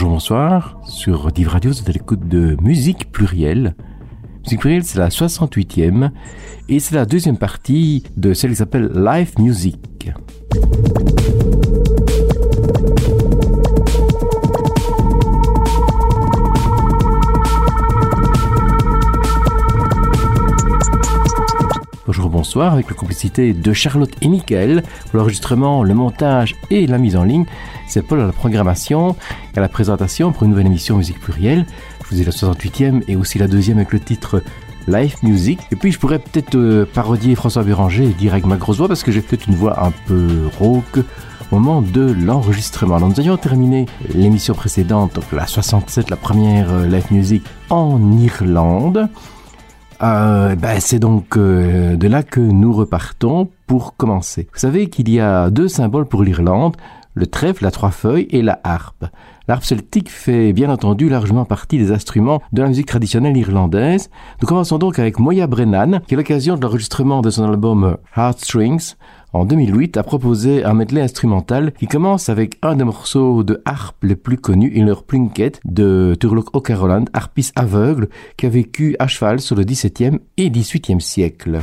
Bonjour, bonsoir. Sur Div Radio, êtes à l'écoute de Musique Plurielle. Musique Plurielle, c'est la 68e et c'est la deuxième partie de celle qui s'appelle Live Music. Bonsoir, avec la complicité de Charlotte et Mickaël pour l'enregistrement, le montage et la mise en ligne. C'est Paul à la programmation et à la présentation pour une nouvelle émission Musique Plurielle. Je vous ai la 68e et aussi la deuxième avec le titre Live Music. Et puis je pourrais peut-être euh, parodier François Béranger et dire avec ma grosse voix parce que j'ai peut-être une voix un peu rauque au moment de l'enregistrement. Alors nous avions terminé l'émission précédente, donc la 67, la première euh, Live Music en Irlande. Euh, ben, c'est donc euh, de là que nous repartons pour commencer. Vous savez qu'il y a deux symboles pour l'Irlande, le trèfle, la trois feuilles et la harpe. L'harpe celtique fait bien entendu largement partie des instruments de la musique traditionnelle irlandaise. Nous commençons donc avec Moya Brennan, qui à l'occasion de l'enregistrement de son album Heartstrings, en 2008, a proposé un medley instrumental qui commence avec un des morceaux de harpe les plus connus, In leur Plunket, de Turlock O'Carolan, harpiste aveugle, qui a vécu à cheval sur le XVIIe et XVIIIe siècle.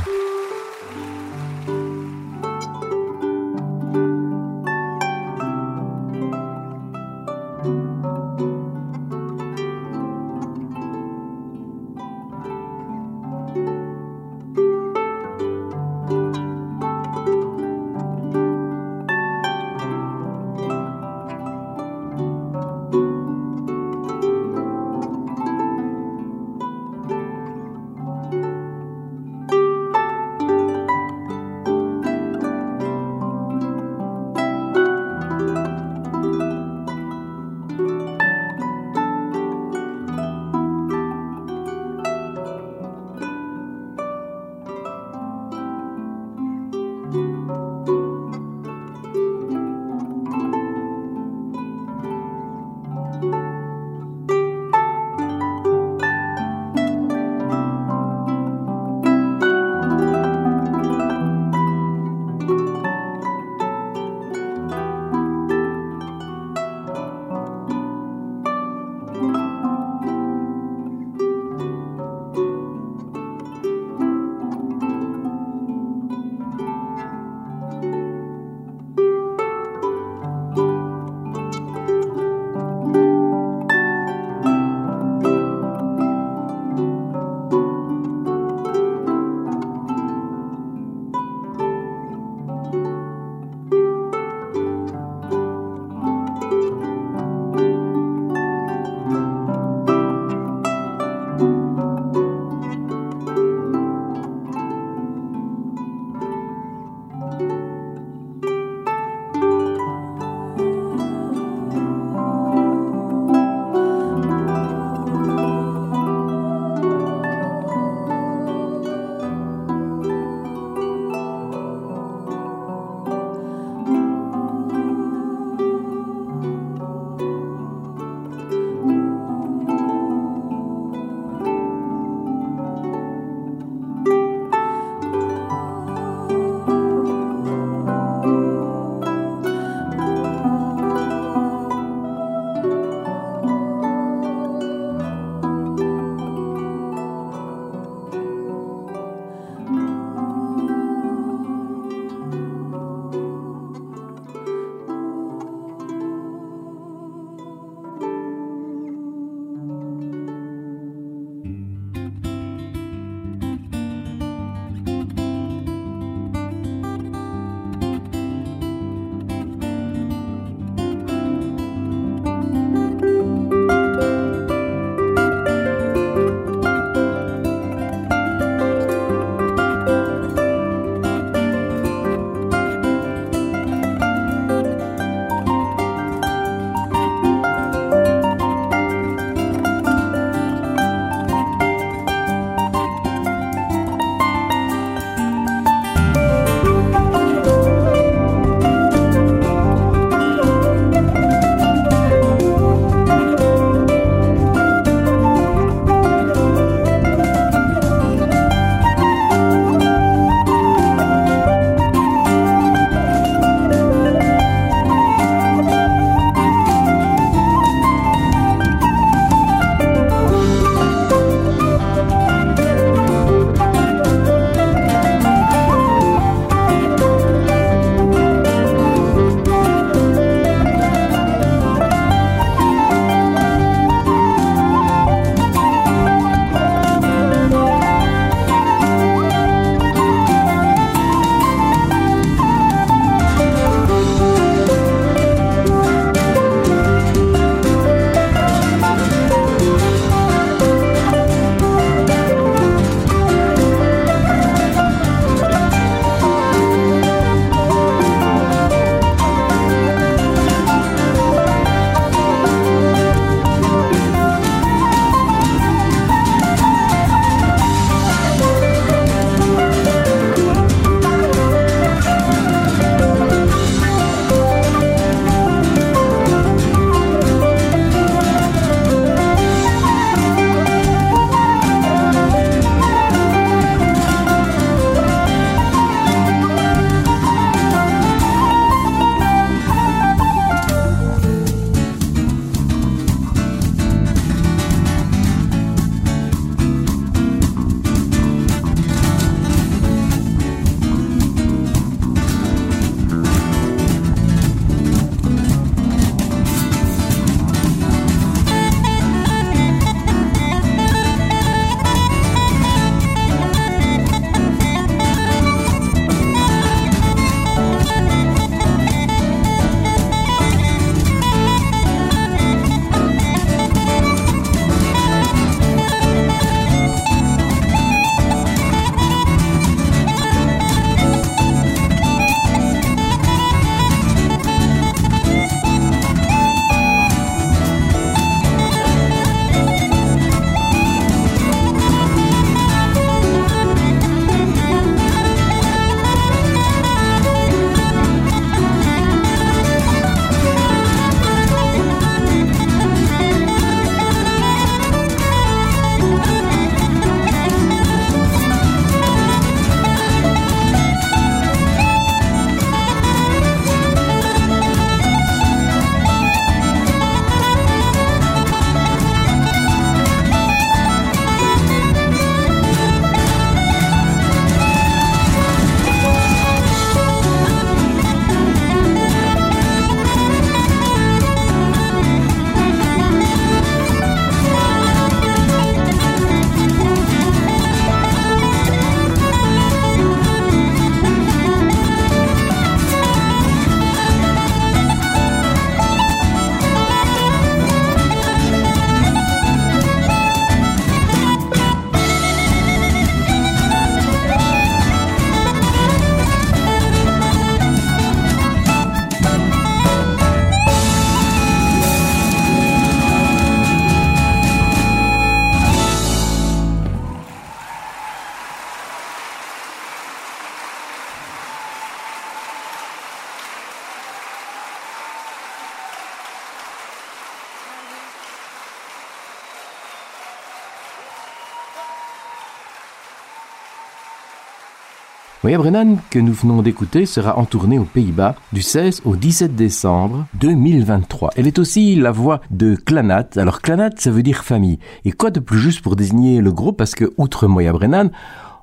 Moya Brennan, que nous venons d'écouter, sera en tournée aux Pays-Bas du 16 au 17 décembre 2023. Elle est aussi la voix de Clanat. Alors Clanat, ça veut dire famille. Et quoi de plus juste pour désigner le groupe? Parce que, outre Moya Brennan,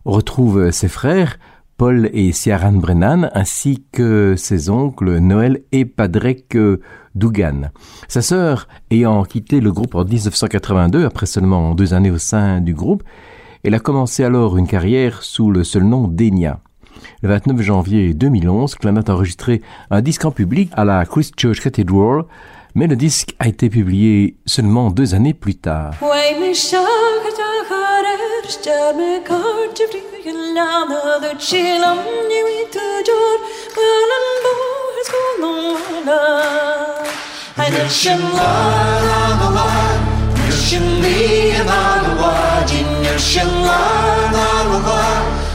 on retrouve ses frères, Paul et Ciaran Brennan, ainsi que ses oncles Noël et Padrek Dougan. Sa sœur, ayant quitté le groupe en 1982, après seulement deux années au sein du groupe, elle a commencé alors une carrière sous le seul nom d'Enya. Le 29 janvier 2011, Clanat a enregistré un disque en public à la Christchurch Cathedral, mais le disque a été publié seulement deux années plus tard.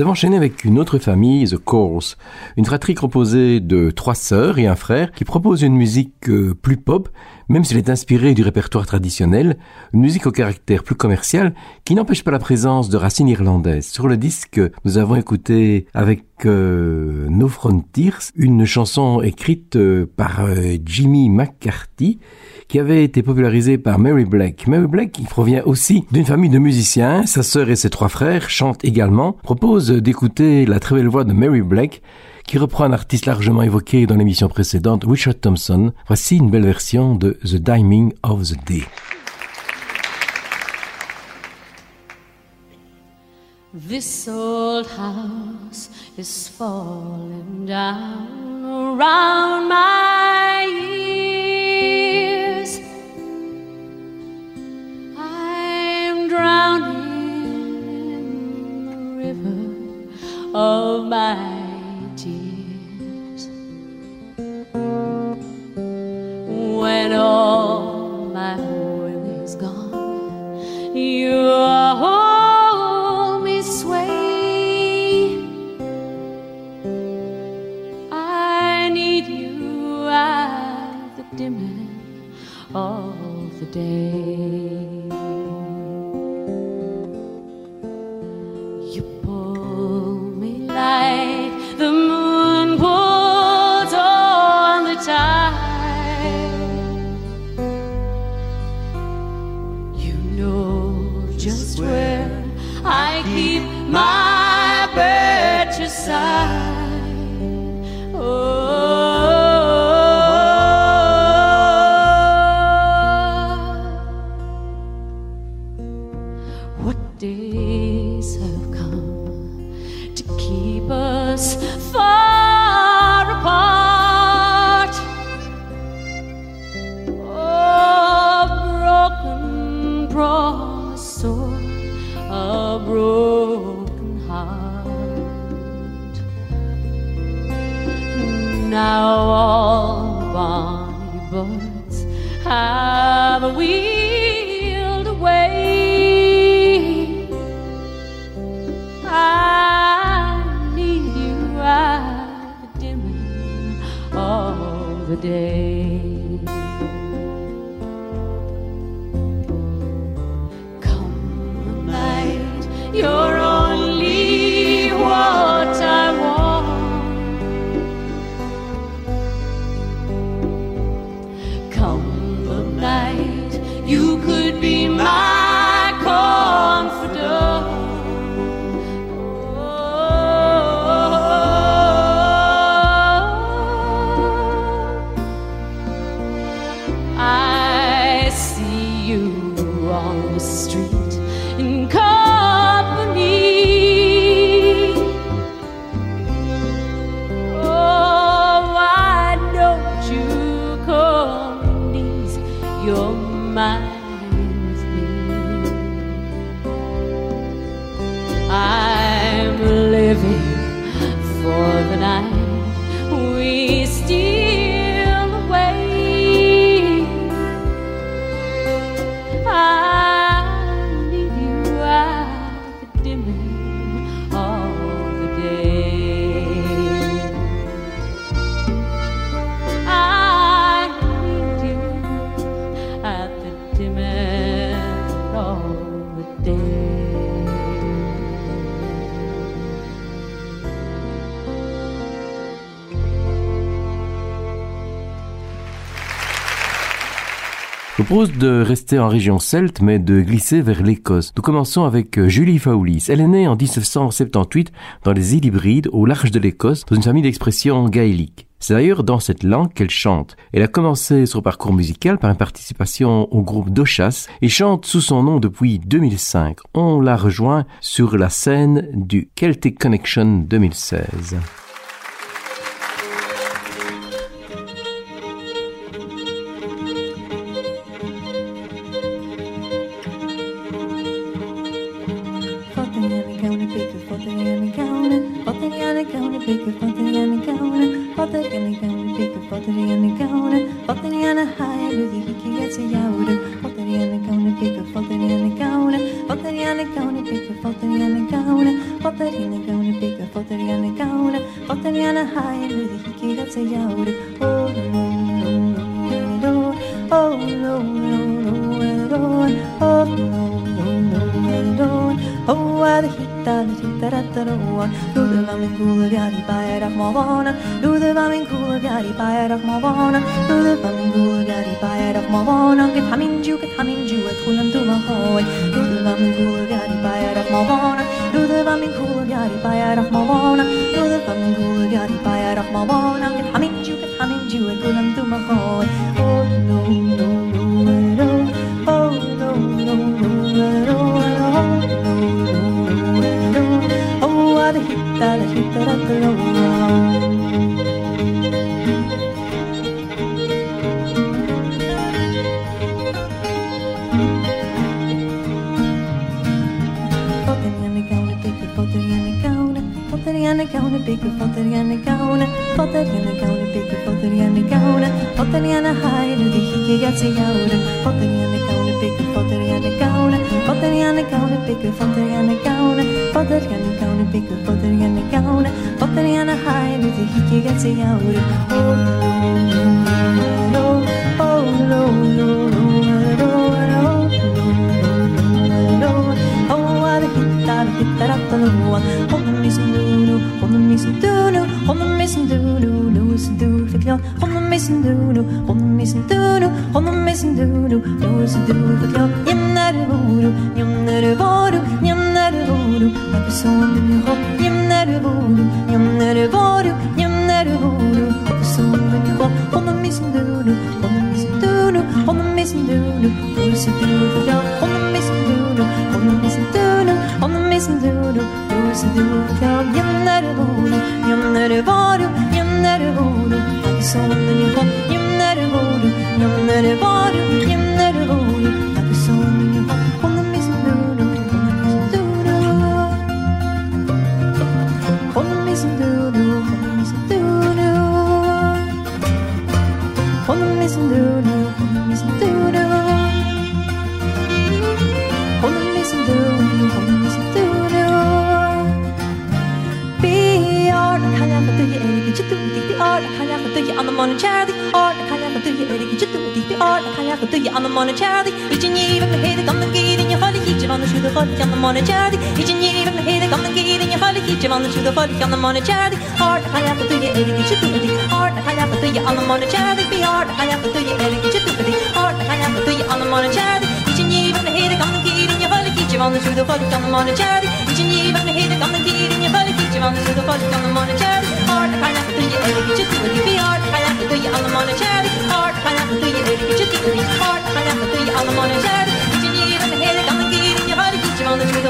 Nous avons enchaîné avec une autre famille, The Course, une fratrie composée de trois sœurs et un frère qui propose une musique euh, plus pop, même s'il est inspiré du répertoire traditionnel, une musique au caractère plus commercial qui n'empêche pas la présence de racines irlandaises. Sur le disque, nous avons écouté avec euh, No Frontiers une chanson écrite euh, par euh, Jimmy McCarthy qui avait été popularisée par Mary Black. Mary Black, qui provient aussi d'une famille de musiciens, sa sœur et ses trois frères chantent également, propose d'écouter la très belle voix de Mary Black qui reprend un artiste largement évoqué dans l'émission précédente, Richard Thompson. Voici une belle version de The Diming of the Day. This old house is falling down around my ears. I'm drowning in the river of my When all my oil is gone, you hold me sway. I need you at the dimming of the day. Propose de rester en région celte, mais de glisser vers l'Écosse. Nous commençons avec euh, Julie Fowlis. Elle est née en 1978 dans les îles hybrides au large de l'Écosse, dans une famille d'expression gaélique. C'est d'ailleurs dans cette langue qu'elle chante. Elle a commencé son parcours musical par une participation au groupe Dochas et chante sous son nom depuis 2005. On la rejoint sur la scène du Celtic Connection 2016. or the do you on the monetarily or the kind do you it you just the or the kind do you on the monetarily each and even the head on the gate and you hold it each on the shoe the hold on the monetarily each and even the head on the gate and you hold it each on the shoe the hold on the monetarily or the kind do you it you just the or the kind do you on the monetarily be or the do you it you just the or the kind do you on the monetarily each and even the head on the gate and you hold it each on the shoe the hold on the monetarily each and even the head on the gate and Hayvanların da koş kanımını çör Ort kanatlıyı eli gücü tılıyı bir ort kanatlıyı alımını çör Ort kanatlıyı eli gücü tılıyı Ort kanatlıyı alımını çör İçin yiyelim hele kanı get yukarı Geçim alışmı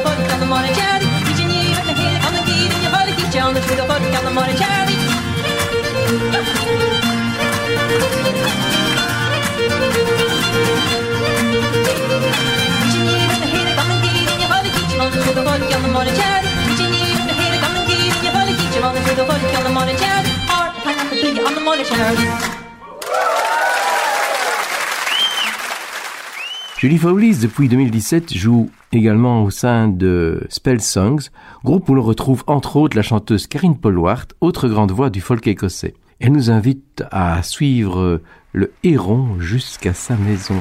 Julie Fowlis, depuis 2017, joue également au sein de Spell Songs, groupe où l'on retrouve entre autres la chanteuse Karine Polwart, autre grande voix du folk écossais. Elle nous invite à suivre le héron jusqu'à sa maison.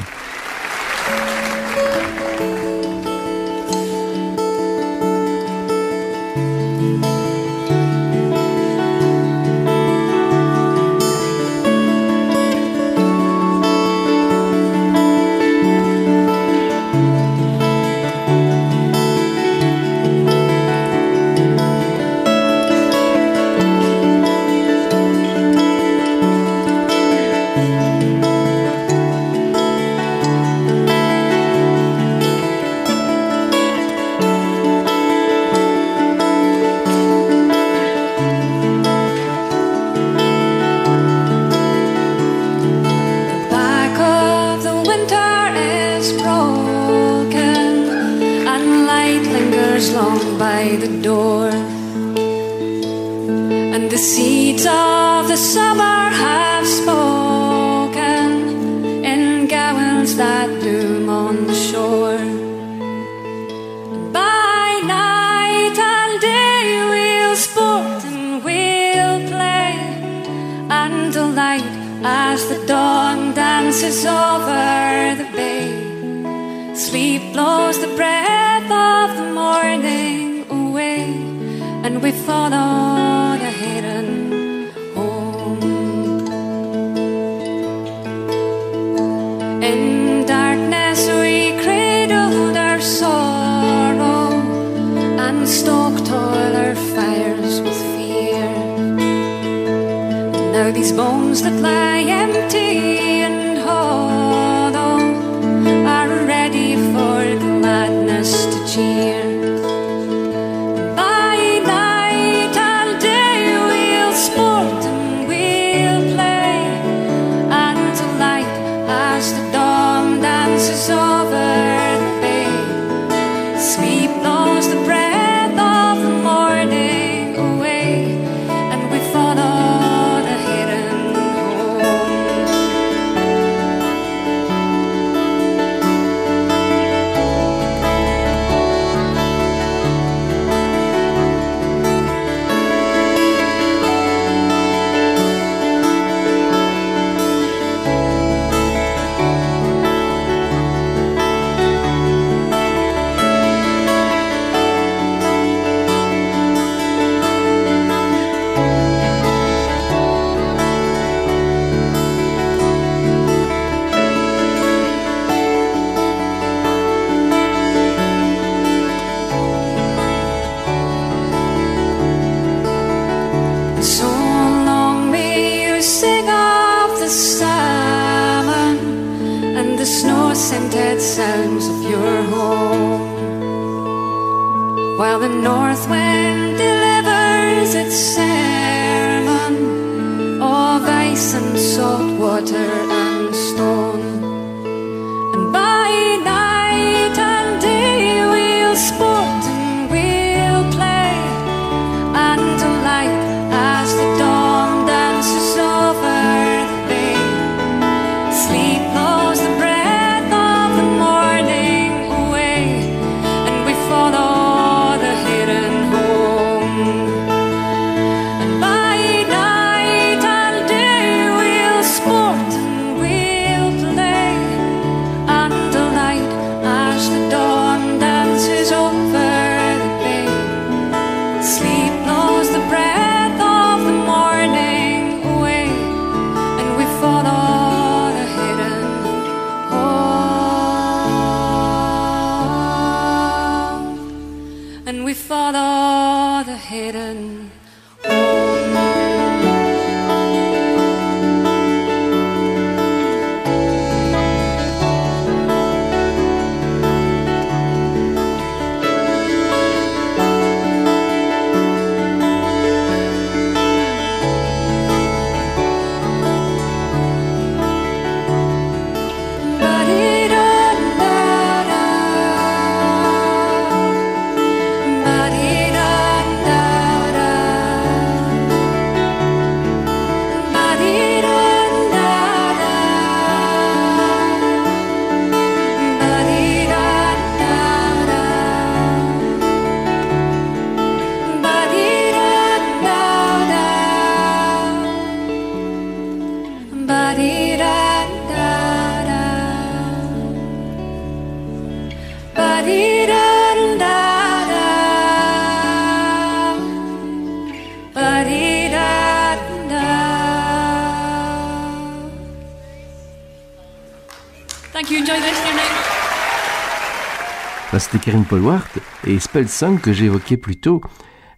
C'était Karine Polwart et Spell Song que évoqué plus tôt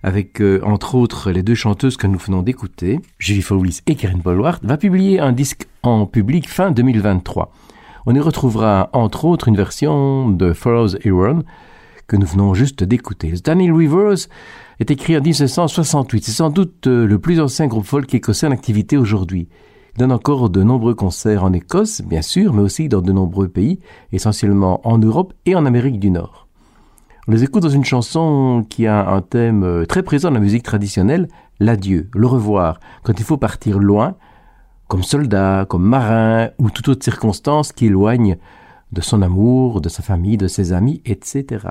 avec, euh, entre autres, les deux chanteuses que nous venons d'écouter, Julie Fowlis et Karine Polwart, va publier un disque en public fin 2023. On y retrouvera, entre autres, une version de Furrows Aaron que nous venons juste d'écouter. Daniel Rivers est écrit en 1968. C'est sans doute euh, le plus ancien groupe folk écossais en activité aujourd'hui. Il donne encore de nombreux concerts en Écosse, bien sûr, mais aussi dans de nombreux pays, essentiellement en Europe et en Amérique du Nord. On les écoute dans une chanson qui a un thème euh, très présent dans la musique traditionnelle, l'adieu, le revoir, quand il faut partir loin, comme soldat, comme marin ou toute autre circonstance qui éloigne de son amour, de sa famille, de ses amis, etc.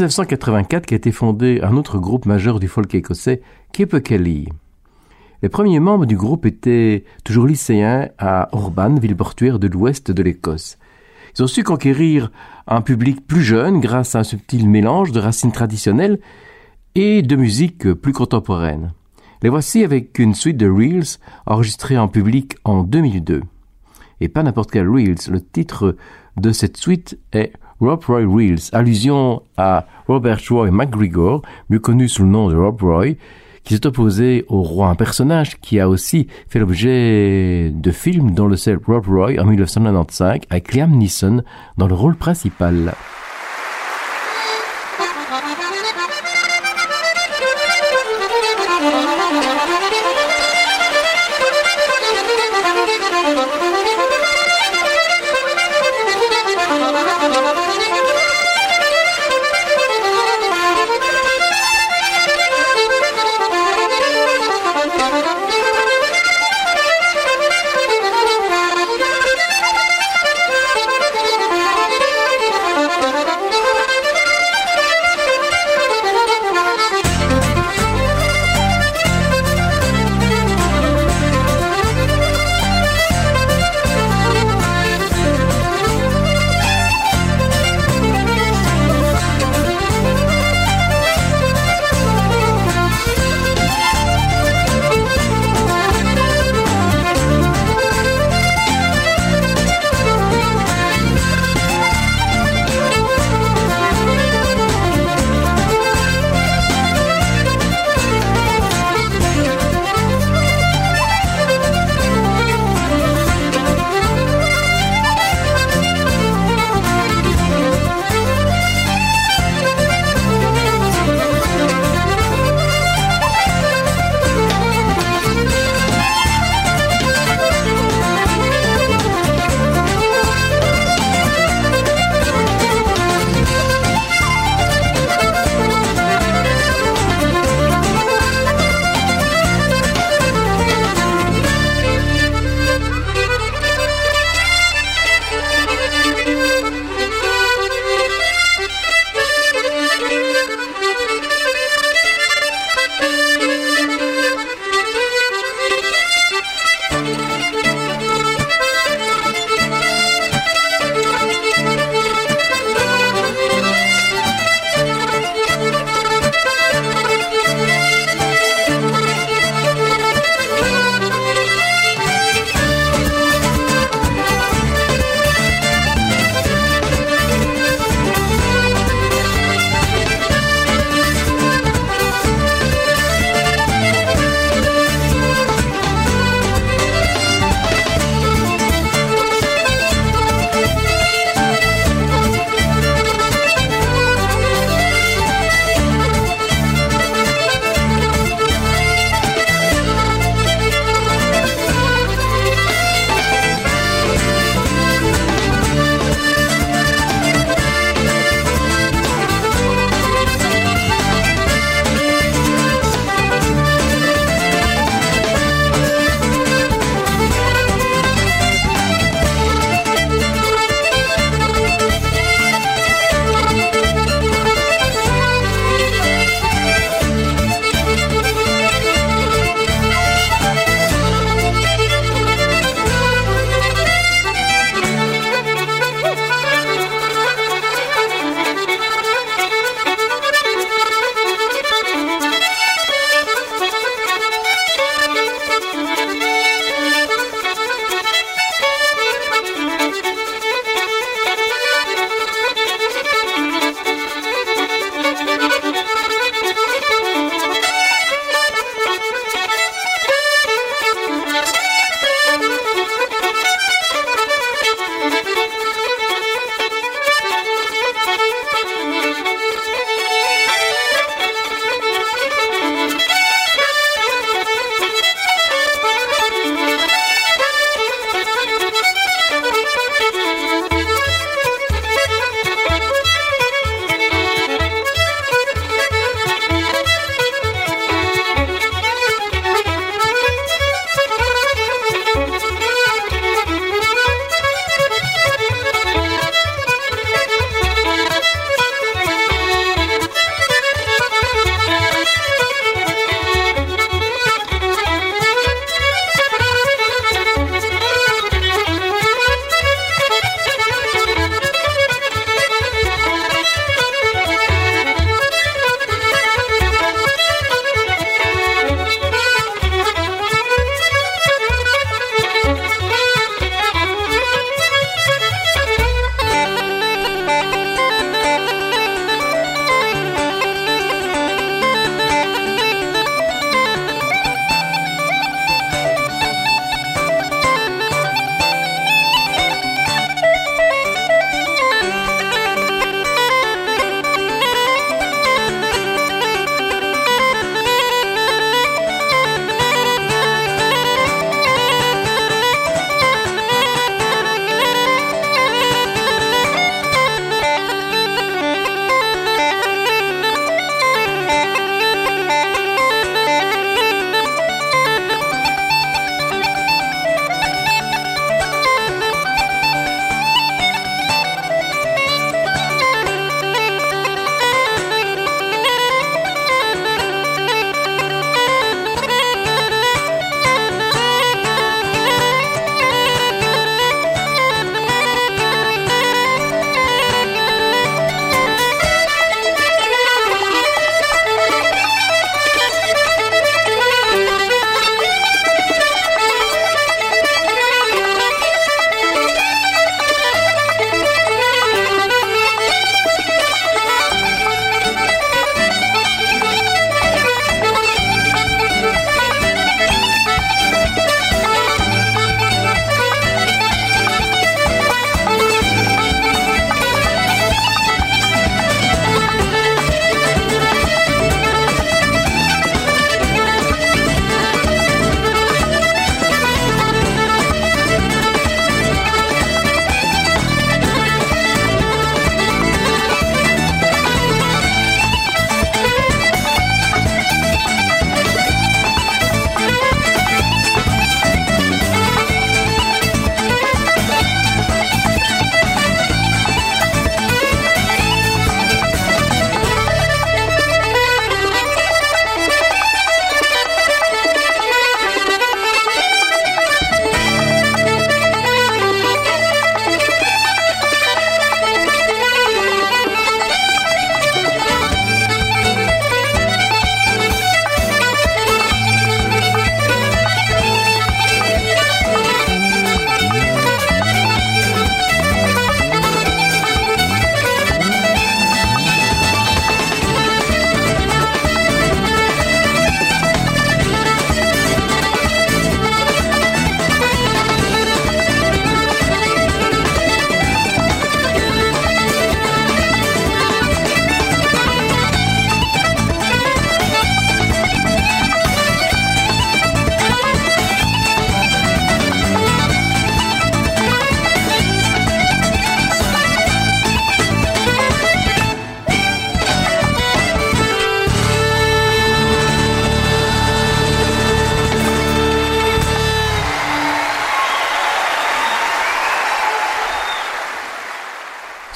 1984 qu'a été fondé un autre groupe majeur du folk écossais, Keep Kelly. Les premiers membres du groupe étaient toujours lycéens à Orban, ville portuaire de l'ouest de l'Écosse. Ils ont su conquérir un public plus jeune grâce à un subtil mélange de racines traditionnelles et de musique plus contemporaine. Les voici avec une suite de Reels enregistrée en public en 2002. Et pas n'importe quel Reels, le titre de cette suite est Rob Roy Reels, allusion à Robert Roy McGregor, mieux connu sous le nom de Rob Roy, qui s'est opposé au roi, un personnage qui a aussi fait l'objet de films dont le seul Rob Roy en 1995 avec Liam Neeson dans le rôle principal.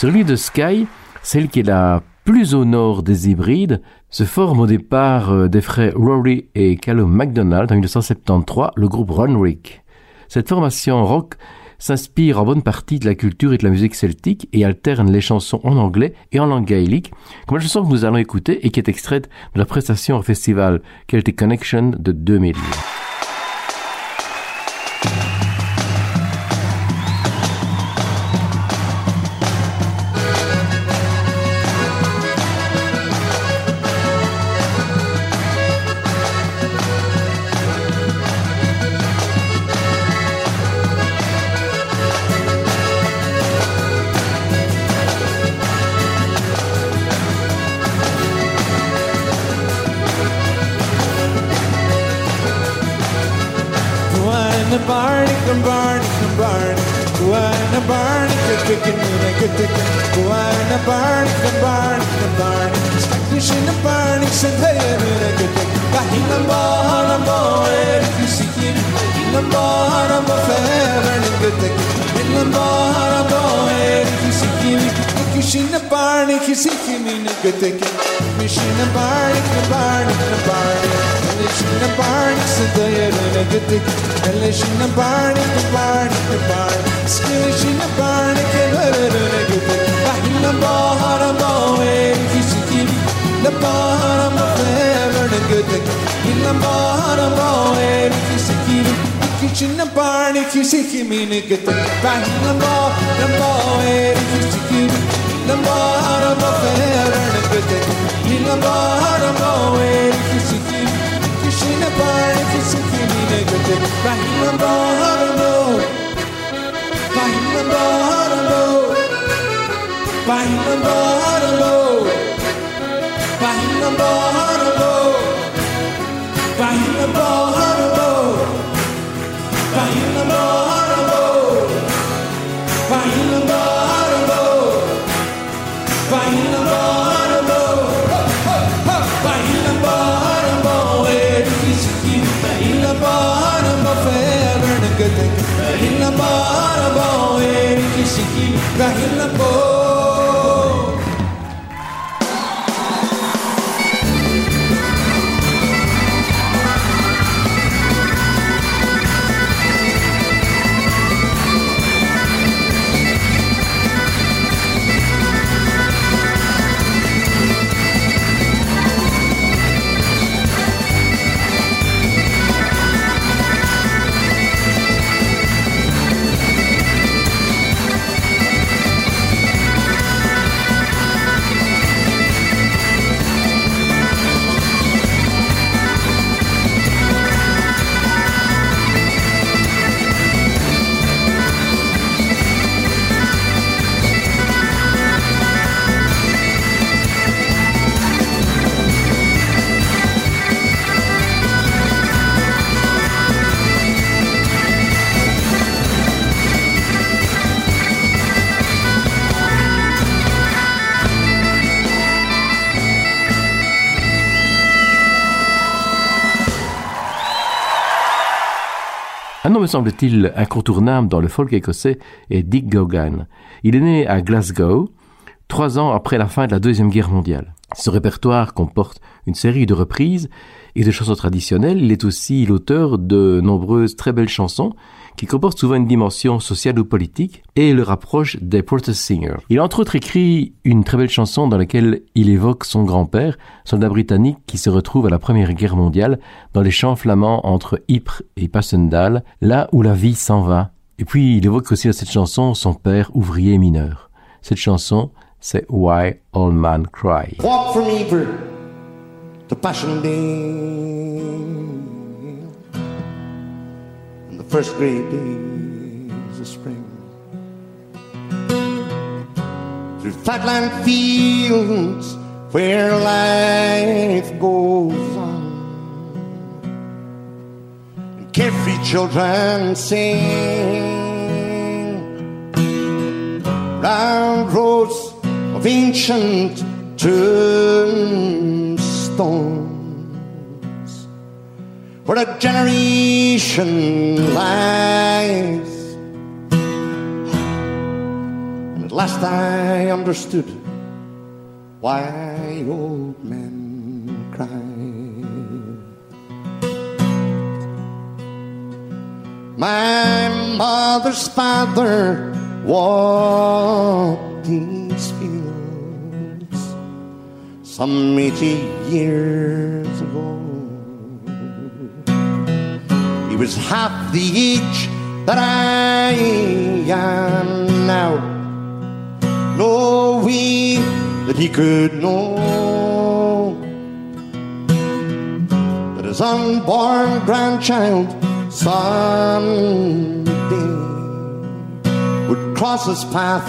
L'île de Skye, celle qui est la plus au nord des hybrides, se forme au départ euh, des frères Rory et Callum MacDonald en 1973 le groupe Runrick. Cette formation rock s'inspire en bonne partie de la culture et de la musique celtique et alterne les chansons en anglais et en langue gaélique, comme la chanson que nous allons écouter et qui est extraite de la prestation au festival Celtic Connection de 2000. Barney, Barney, Barney. Buana Barney, kicking in a good ticket. Buana Barney, Barney, Barney. Spectish in a Barney, sent her in a good ticket. Bahina Bahana eh, Boy, if you see him. Bahina Bahana Boy, in a good ticket. Bahina Bahana Boy, eh, if you see him. Kishina Barney, kissing him in a good ticket. Mishina Barney, Barney, Barney. Elleşinle barnıksı da yarına dedik. Elleşinle barnıkı barnıkı barnık Sıkışinle barnıkı yarına dedik. Bahine bahara bahve kişikim Le bahara mahve yarına dedik Yine bahara bahve kişikim Kişinin barnı kişi kimini getir Bahine bahara bahve kişikim Le bahara mahve yarına dedik Yine bahara bahve kişikim yabancı çekimine götür Rahimim baharımı Rahimim baharımı Rahimim baharımı Rahimim Dahil na parang bawin kisiki Dahil na po semble-t-il incontournable dans le folk écossais est Dick Gogan. Il est né à Glasgow, trois ans après la fin de la Deuxième Guerre mondiale. Ce répertoire comporte une série de reprises et de chansons traditionnelles. Il est aussi l'auteur de nombreuses très belles chansons qui comportent souvent une dimension sociale ou politique et le rapproche des protest singers. Il a entre autres écrit une très belle chanson dans laquelle il évoque son grand-père, soldat britannique qui se retrouve à la Première Guerre mondiale dans les champs flamands entre Ypres et Passendal, là où la vie s'en va. Et puis il évoque aussi dans cette chanson son père ouvrier mineur. Cette chanson, c'est Why All Men Cry. Walk from Ypres to first great days of spring. Through flatland fields where life goes on, and carefree children sing. Round roads of ancient tombstones where a generation lies and at last I understood why old men cry. My mother's father walked these fields some eighty years He was half the age that I am now, knowing that he could know that his unborn grandchild someday would cross his path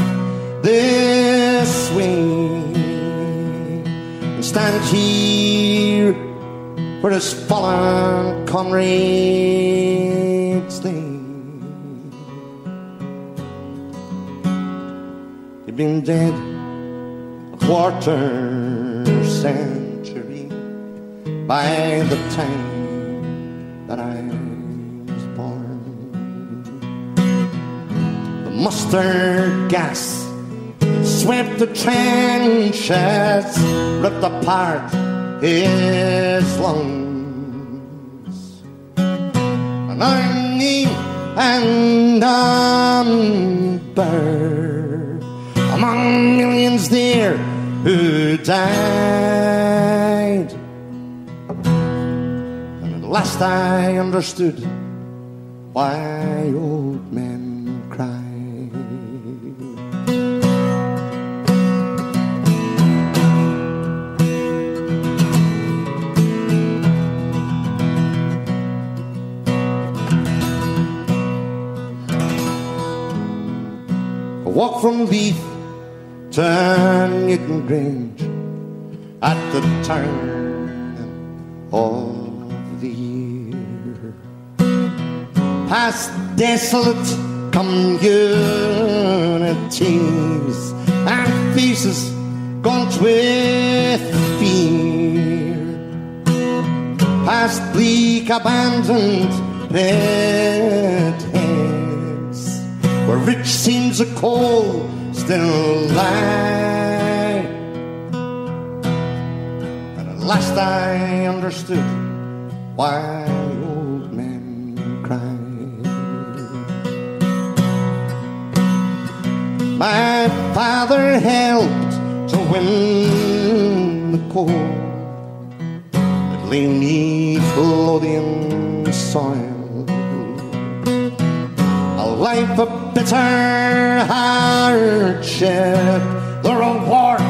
this way and stand here where his fallen comrades lay. He'd been dead a quarter century by the time that I was born. The mustard gas swept the trenches, ripped apart his lungs. And I'm knee and umber among millions there who died. And at last I understood why old men walk from Leith to Newton Grange at the turn of the year. Past desolate communities and faces gaunt with fear. Past bleak abandoned heads where rich seams of coal still lie. And at last I understood why old men cry. My father helped to win the coal that lay neath Lothian soil. A life of bitter hardship, the reward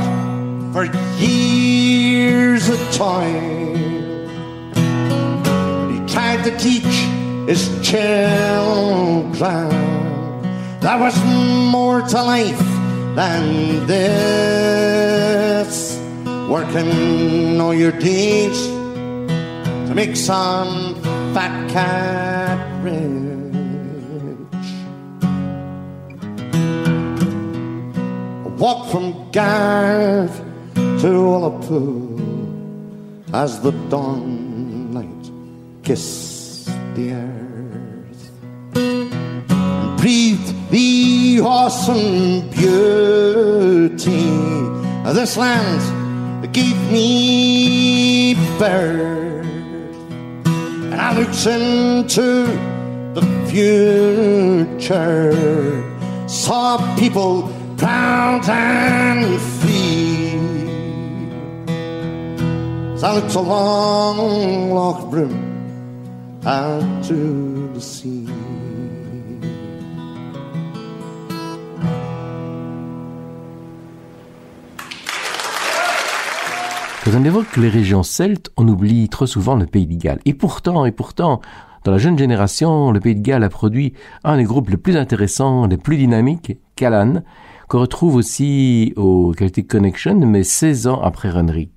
for years of toil. He tried to teach his children that there was more to life than this. Working all your days to make some fat cat rich. Walk from Garth to Ullapool as the dawn light kissed the earth and breathed the awesome beauty of this land that gave me birth. And I looked into the future, saw people I looked along Loch Broom out to the sea. Quand on évoque les régions celtes, on oublie trop souvent le Pays de Galles. Et pourtant, et pourtant, dans la jeune génération, le Pays de Galles a produit un des groupes les plus intéressants, les plus dynamiques, Callan, qu'on retrouve aussi au Celtic Connection, mais 16 ans après Runrick.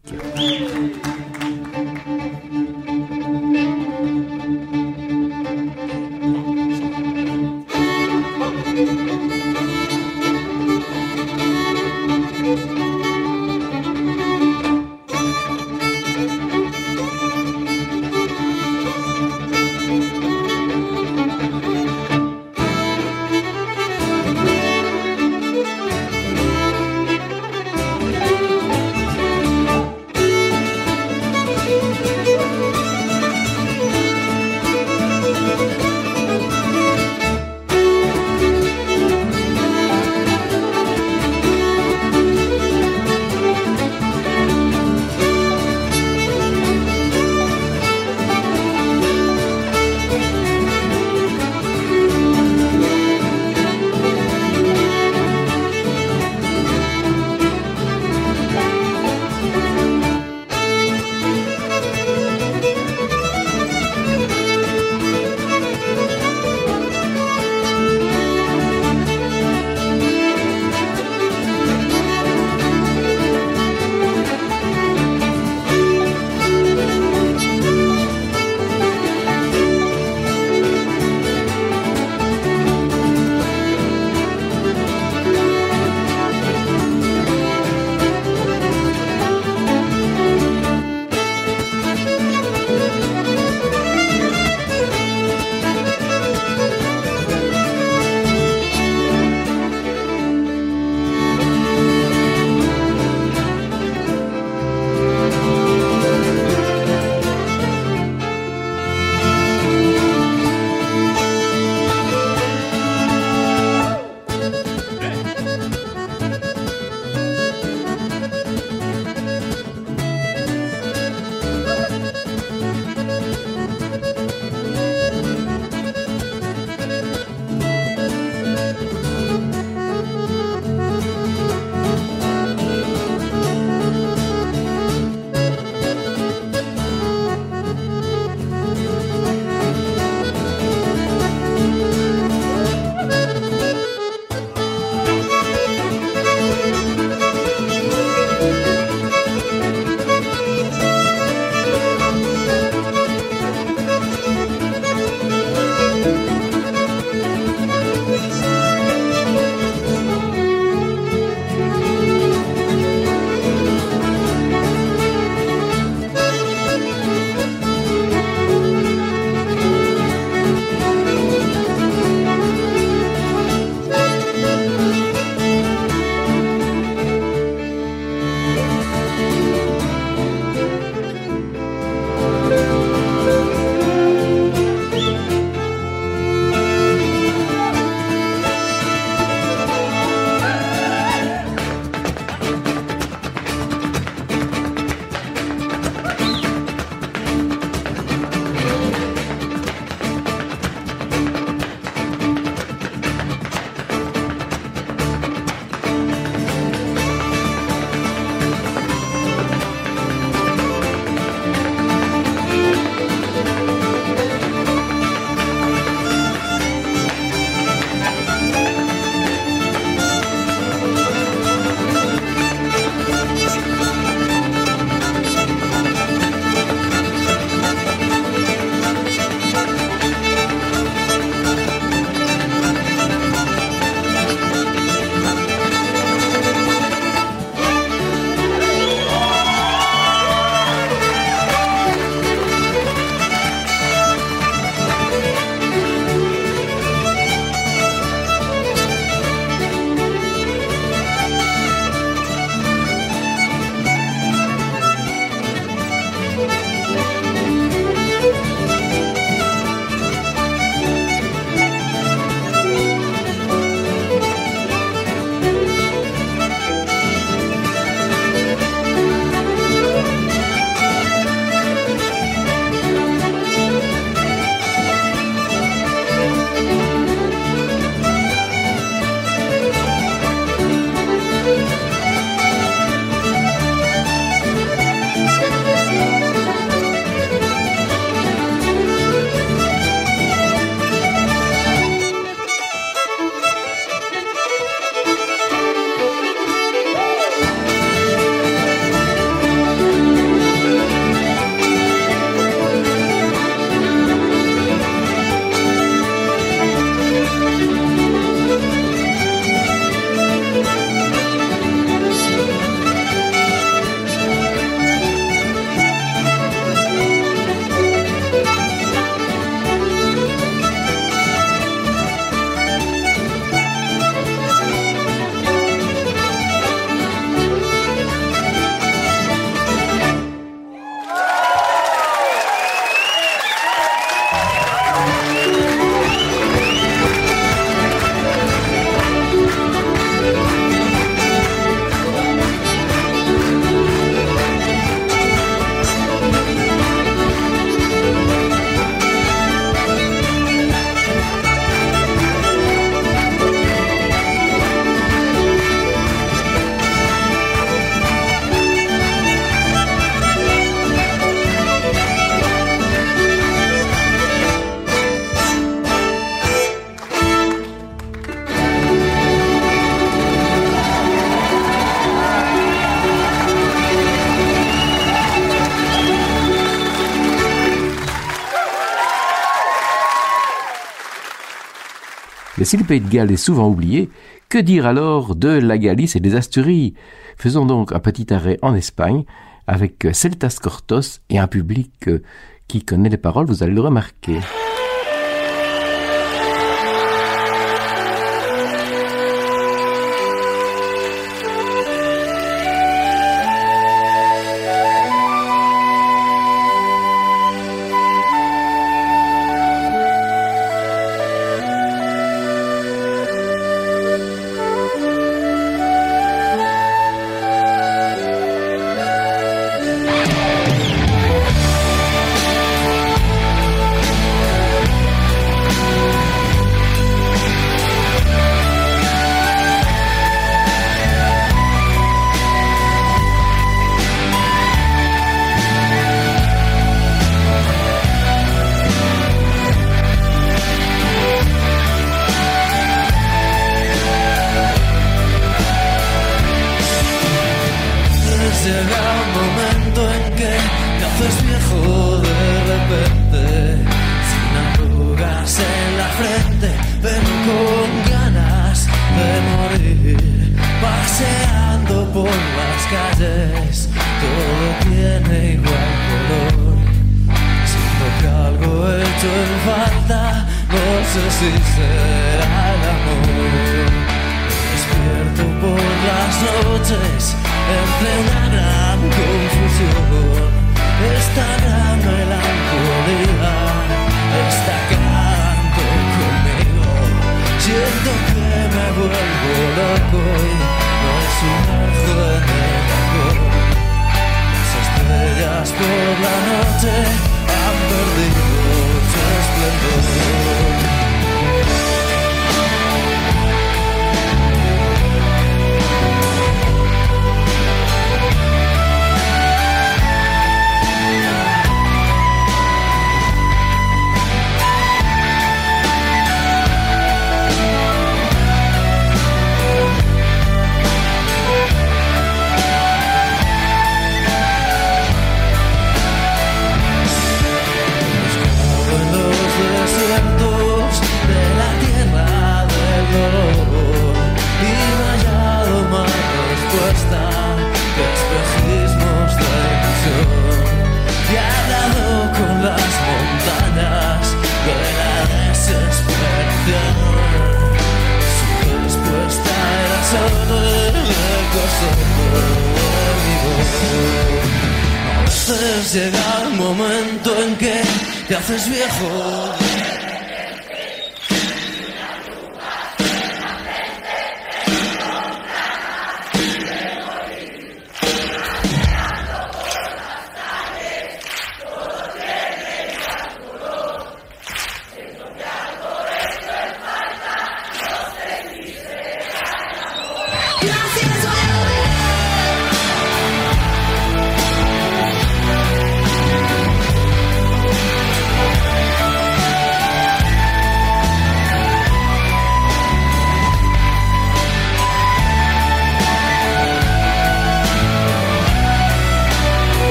si le pays de Galles est souvent oublié, que dire alors de la Galice et des Asturies? Faisons donc un petit arrêt en Espagne avec Celtas Cortos et un public euh, qui connaît les paroles, vous allez le remarquer.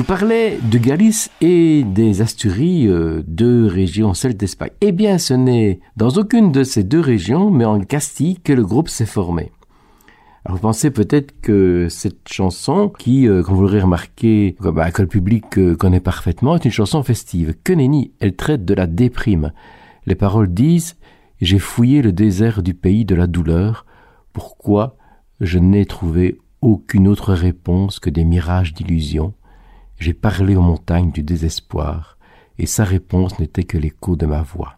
vous parlais de Galice et des Asturies, euh, deux régions celtes d'Espagne. Eh bien, ce n'est dans aucune de ces deux régions, mais en Castille, que le groupe s'est formé. Alors vous pensez peut-être que cette chanson, qui, euh, comme vous l'aurez remarqué, que, le public connaît parfaitement, est une chanson festive. Que nenni, elle traite de la déprime. Les paroles disent « J'ai fouillé le désert du pays de la douleur. Pourquoi je n'ai trouvé aucune autre réponse que des mirages d'illusions? J'ai parlé aux montagnes du désespoir, et sa réponse n'était que l'écho de ma voix. »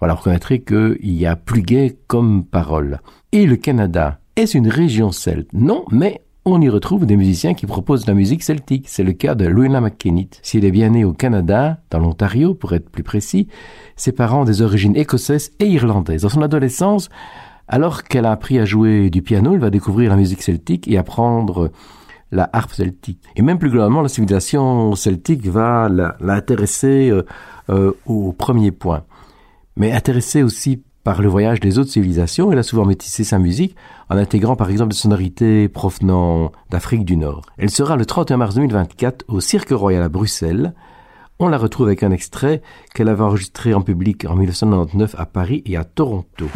Voilà, vous reconnaîtrez qu'il y a plus gai comme parole. Et le Canada, est-ce une région celte? Non, mais on y retrouve des musiciens qui proposent de la musique celtique. C'est le cas de Louina McKennitt. Si elle est bien née au Canada, dans l'Ontario pour être plus précis, ses parents ont des origines écossaises et irlandaises. Dans son adolescence, alors qu'elle a appris à jouer du piano, elle va découvrir la musique celtique et apprendre la harpe celtique. Et même plus globalement, la civilisation celtique va l'intéresser euh, euh, au premier point. Mais intéressée aussi par le voyage des autres civilisations, elle a souvent métissé sa musique en intégrant par exemple des sonorités provenant d'Afrique du Nord. Elle sera le 31 mars 2024 au Cirque Royal à Bruxelles. On la retrouve avec un extrait qu'elle avait enregistré en public en 1999 à Paris et à Toronto.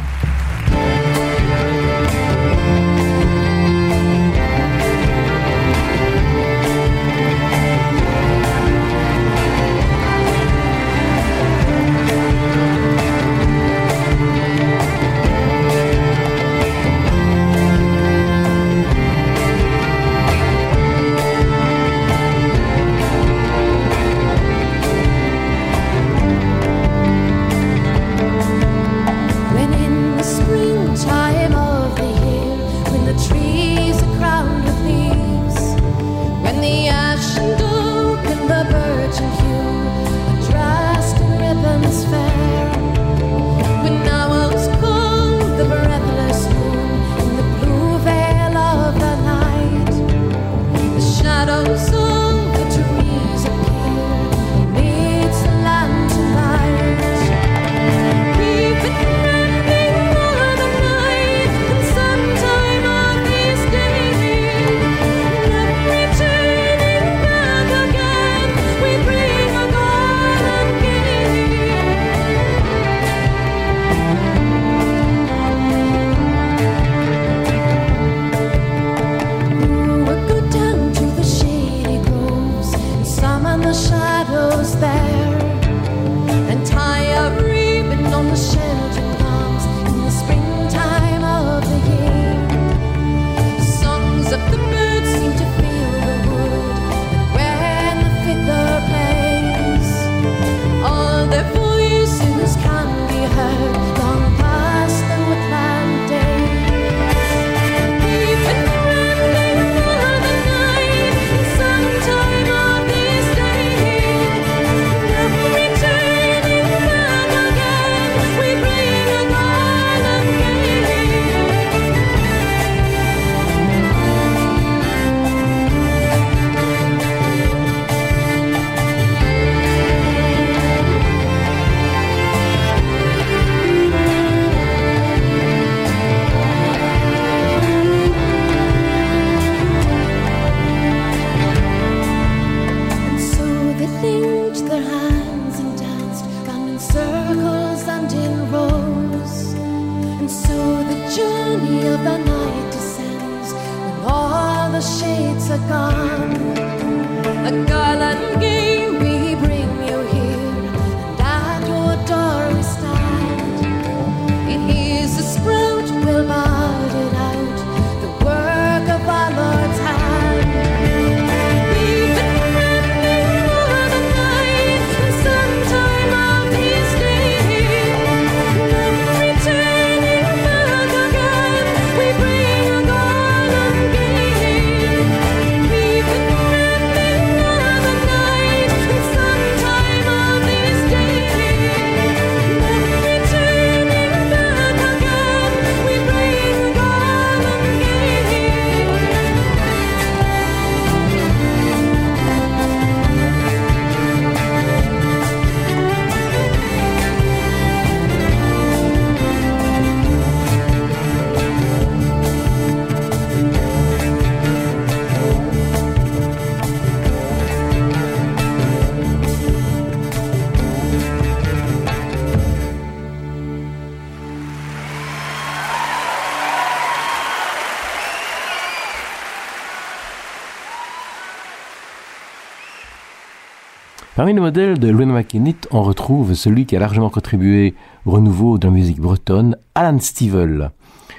Parmi les de Louis McKinney, on retrouve celui qui a largement contribué au renouveau de la musique bretonne, Alan Stivell.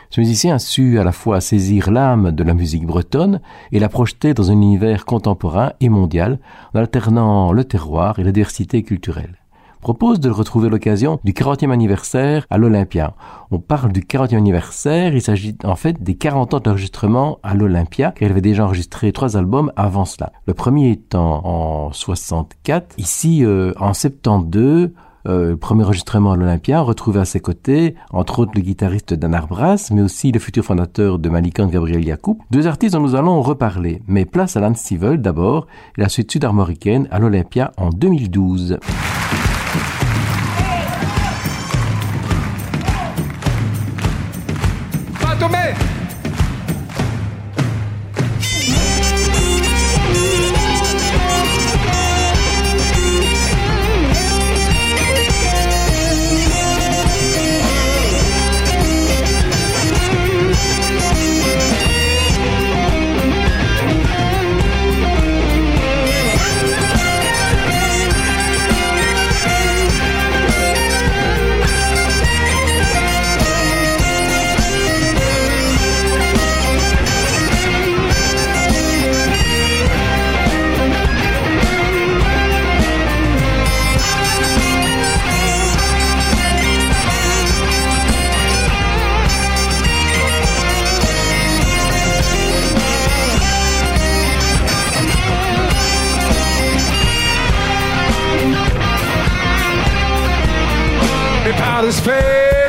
Ce musicien a su à la fois saisir l'âme de la musique bretonne et la projeter dans un univers contemporain et mondial, en alternant le terroir et la diversité culturelle propose de retrouver l'occasion du 40e anniversaire à l'Olympia. On parle du 40e anniversaire, il s'agit en fait des 40 ans d'enregistrement à l'Olympia, car il avait déjà enregistré trois albums avant cela. Le premier étant en 64, ici euh, en 72, euh, le premier enregistrement à l'Olympia, retrouvé à ses côtés, entre autres le guitariste Dan Arbras, mais aussi le futur fondateur de Malikan, Gabriel Yacoub. Deux artistes dont nous allons reparler. Mais place à Lance Stivell d'abord, et la suite sud-armoricaine à l'Olympia en 2012.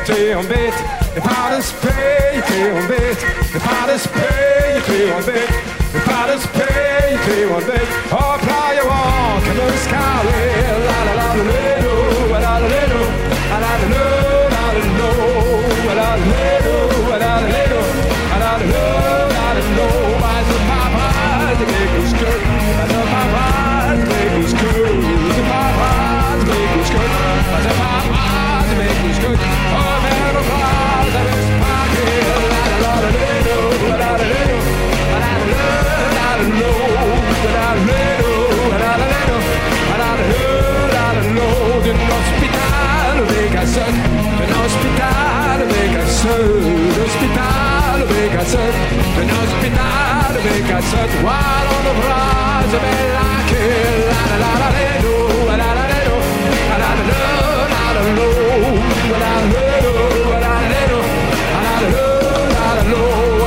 Tre om bit. Det paddles pay tre om bit. Det paddles pay tre om bit. Det paddles pay tre om bit. Och playa walk and the sky. La la la la la la la la la la la un ospitale del cazzetto while on the plaza bella che la la la la la do la la la la do la la la la la do la la la do la la la do la la la la do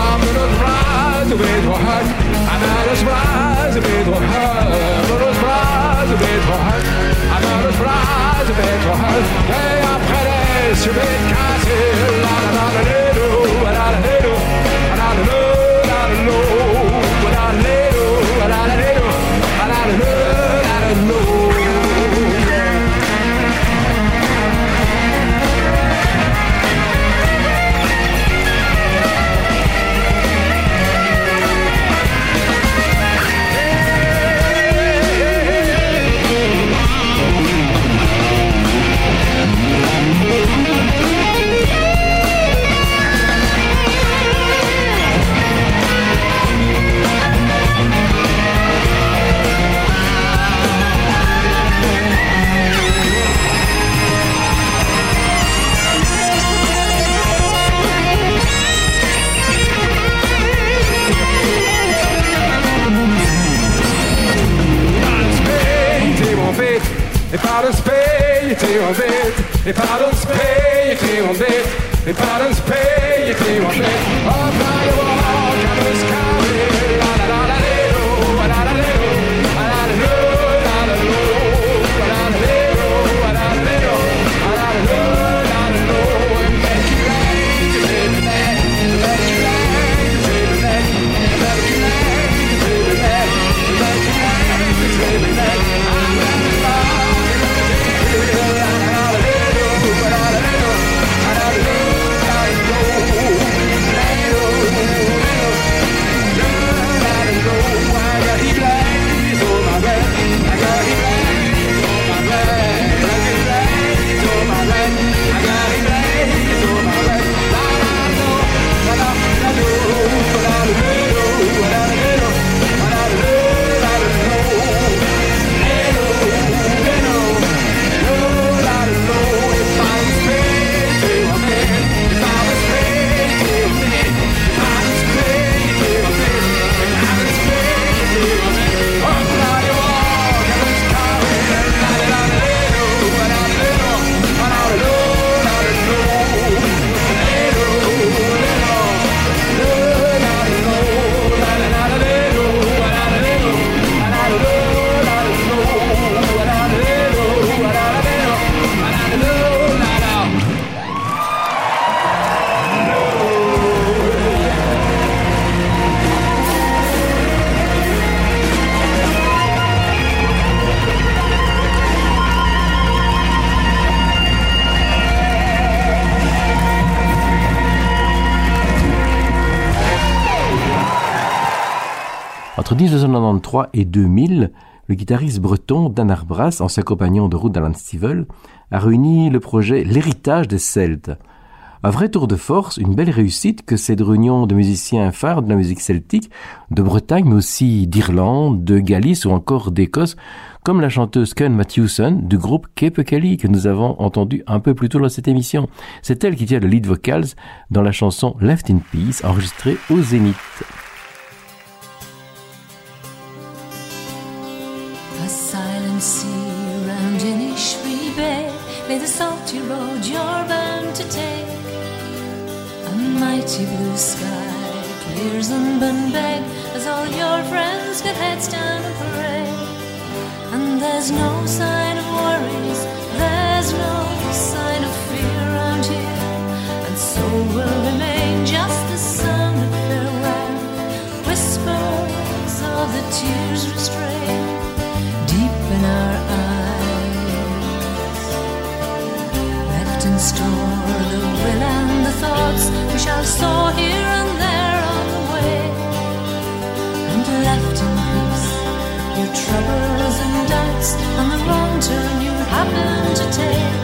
I'm gonna rise with your heart I'm gonna Schubert Castle, la la la la. jeśli mam byt I you spy, jeśli mam If I don't pay, you padam spy, jeśli mam byt Oddaję walka bez kar Entre 1993 et 2000, le guitariste breton Dan Arbras, ancien compagnon de route d'Alan Stivell, a réuni le projet L'héritage des Celtes. Un vrai tour de force, une belle réussite que cette réunion de musiciens phares de la musique celtique, de Bretagne, mais aussi d'Irlande, de Galice ou encore d'Écosse, comme la chanteuse Ken Matthewson du groupe Cape Kelly que nous avons entendu un peu plus tôt dans cette émission. C'est elle qui tient le lead vocals dans la chanson Left in Peace enregistrée au Zénith. Mighty blue sky clears and Bunbeg as all your friends get heads down and pray. And there's no sign of worries, there's no sign of fear around here. And so will remain just the sound of farewell, whispers of the tears restrained shall here and there on the way. And left in peace your troubles and doubts and the wrong turn you happen to take.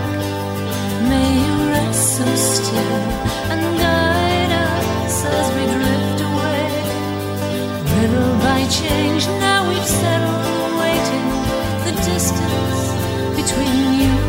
May you rest so still and guide us as we drift away. Little by change, now we've settled waiting. The distance between you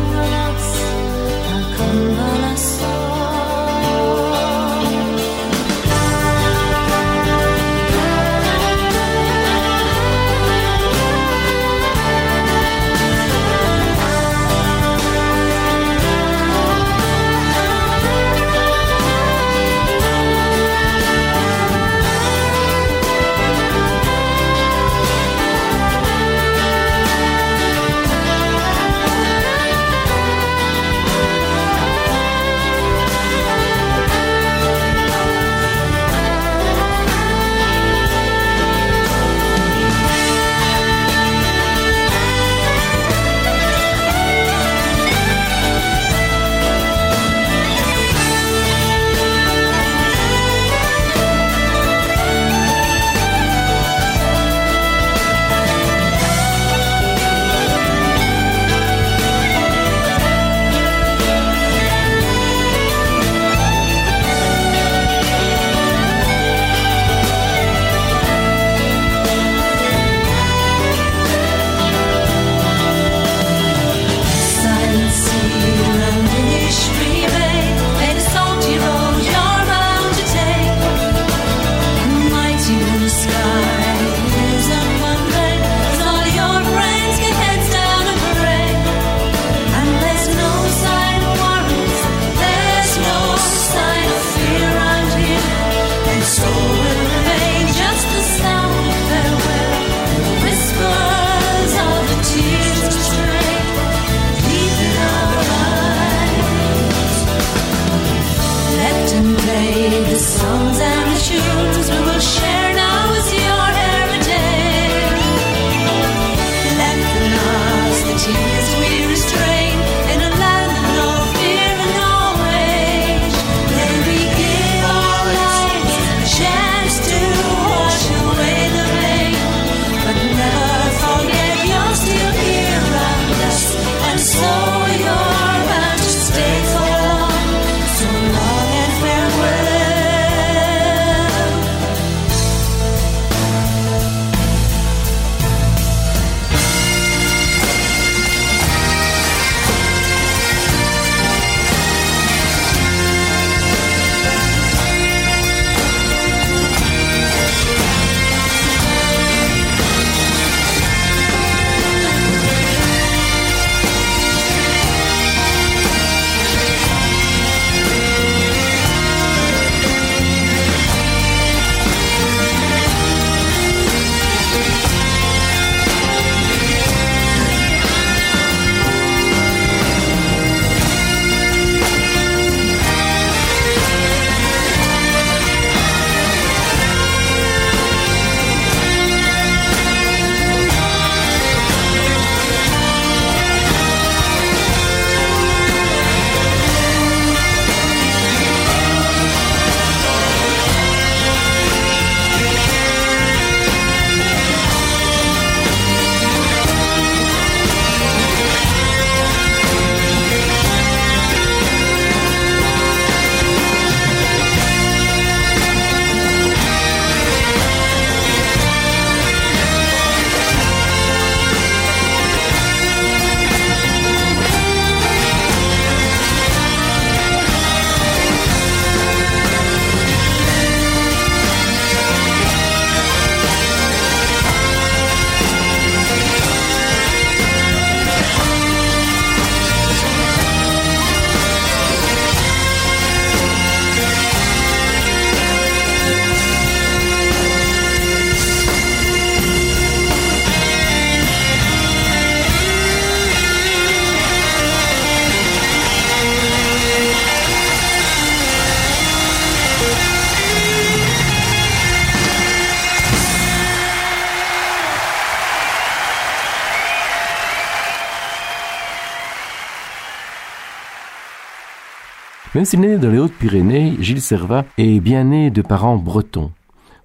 Même dans les Hautes-Pyrénées, Gilles Servat est bien né de parents bretons.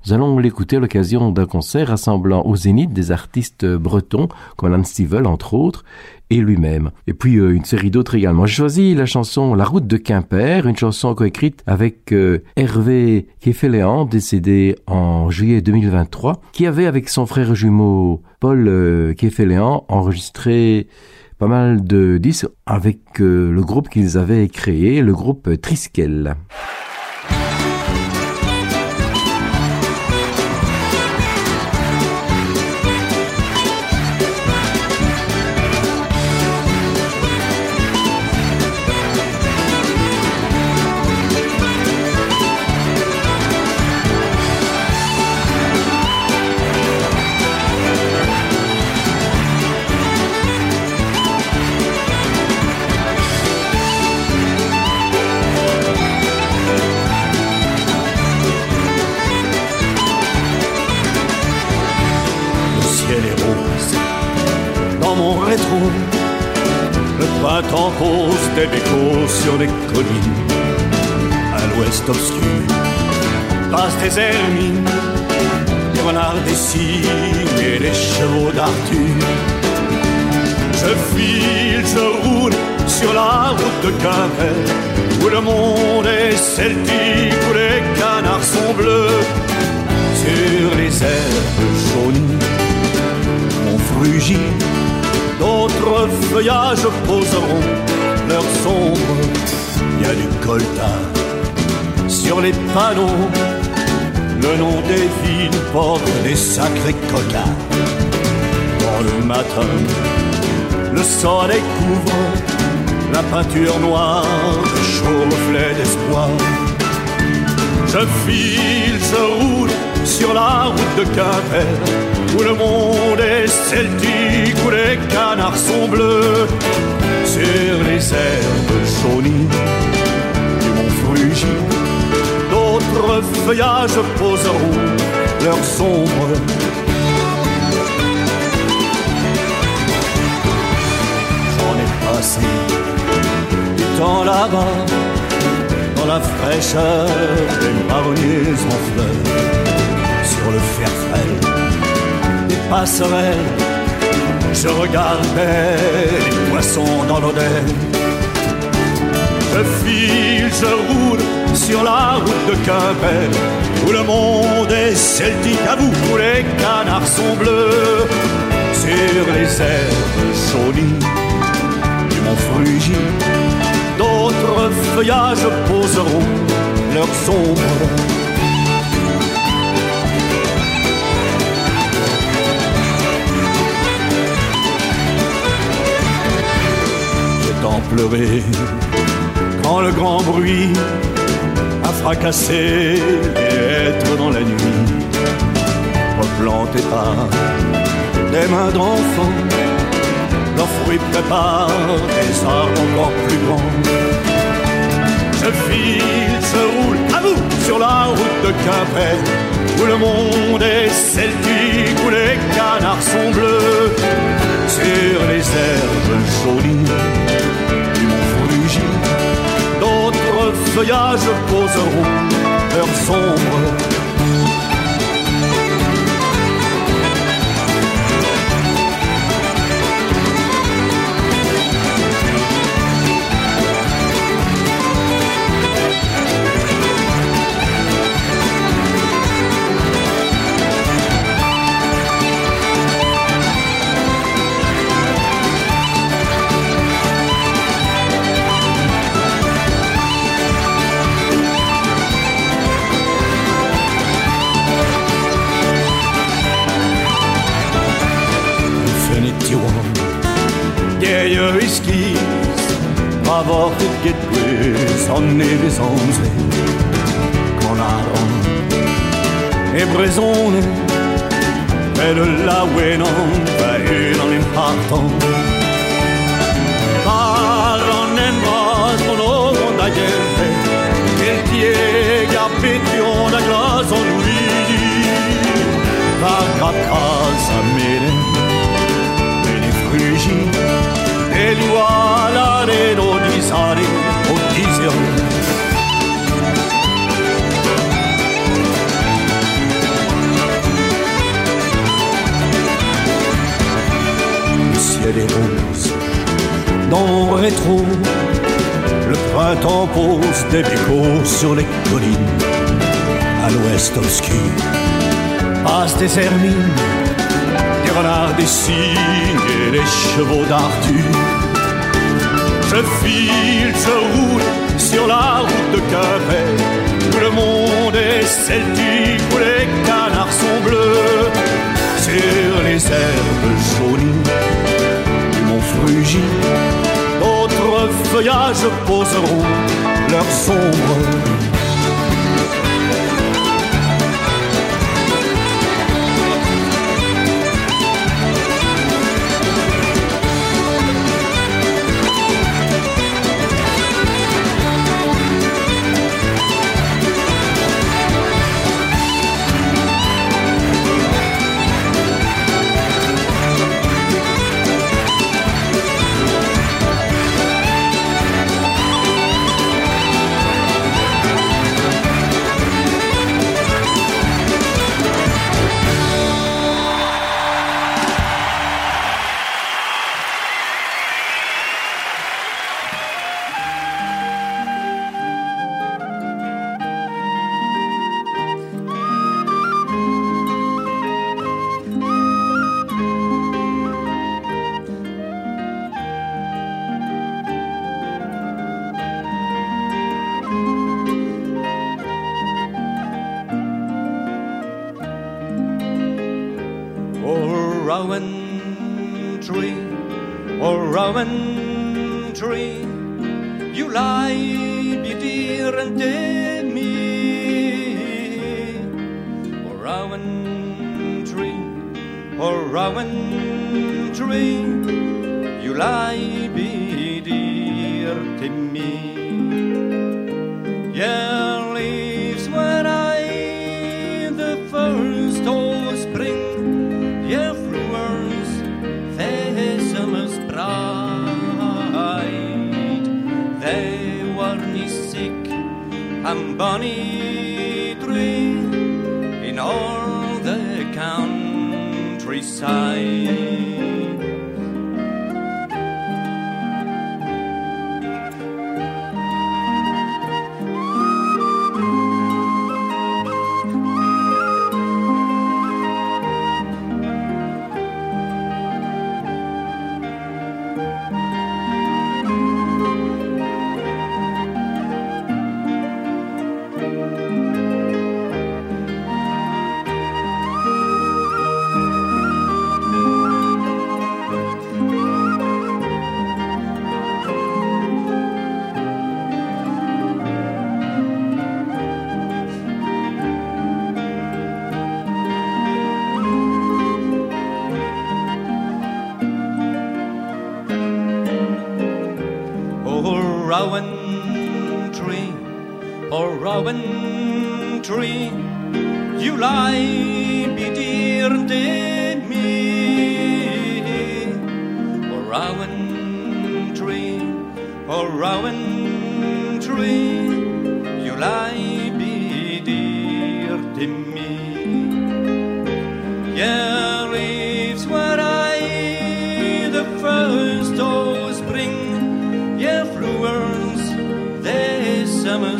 Nous allons l'écouter à l'occasion d'un concert rassemblant au Zénith des artistes bretons, comme Alan Stivell entre autres, et lui-même. Et puis euh, une série d'autres également. J'ai choisi la chanson La route de Quimper, une chanson coécrite avec euh, Hervé Keffeléan, décédé en juillet 2023, qui avait avec son frère jumeau Paul euh, enregistré pas mal de disques avec euh, le groupe qu'ils avaient créé, le groupe Triskel. Sur les collines. À l'ouest obscur passent des hermines, des renards des cimes et les chevaux d'Arthur. Je file, je roule sur la route de Quimper, où le monde est celtique, où les canards sont bleus. Sur les herbes jaunies, on frugit, d'autres feuillages poseront leur sombre. Il y a du coltan sur les panneaux, le nom des villes porte des sacrés coquins. Dans le matin, le soleil couvre la peinture noire, reflets d'espoir. Je file, je roule sur la route de Quimper, où le monde est celtique, où les canards sont bleus. Sur les herbes jaunies du mont Frugis, d'autres feuillages poseront leur sombre. J'en ai passé du temps là-bas dans la fraîcheur des marronniers en fleurs, sur le fer frêle des passerelles, je regardais les poissons dans l'odeur. Je file, je roule sur la route de Quimper, où le monde est celtique à vous, où les canards sont bleus, sur les herbes jaunies du mont Frugis d'autres feuillages poseront leur sombre. Quand le grand bruit a fracassé les hêtres dans la nuit, replantés par des mains d'enfants leurs fruits préparent des arbres encore plus grands. Je file, je roule à vous sur la route de Quimper, où le monde est celtique, où les canards sont bleus, sur les herbes jaunies feuillages poseront leur sombre ur iskiz Ma vorch et get gwez an nevez an Kon ar an E brezone Pet e la wenan Pa un an en hartan Par an en bras Kon ogon da gelfe Kel tieg a petion da glas an ouidi Va kap kas a melen all'areno di Sari o di Le ciel est rose, dans et rétro. le printemps pose des bécots sur les collines, à l'ouest obscur, passe des hermines, des renards, des cygnes et les chevaux d'Arthur. Je file, je roule sur la route de où le monde est celtique, où les canards sont bleus. Sur les herbes jaunies du mont Frugy, d'autres feuillages poseront leurs sombres.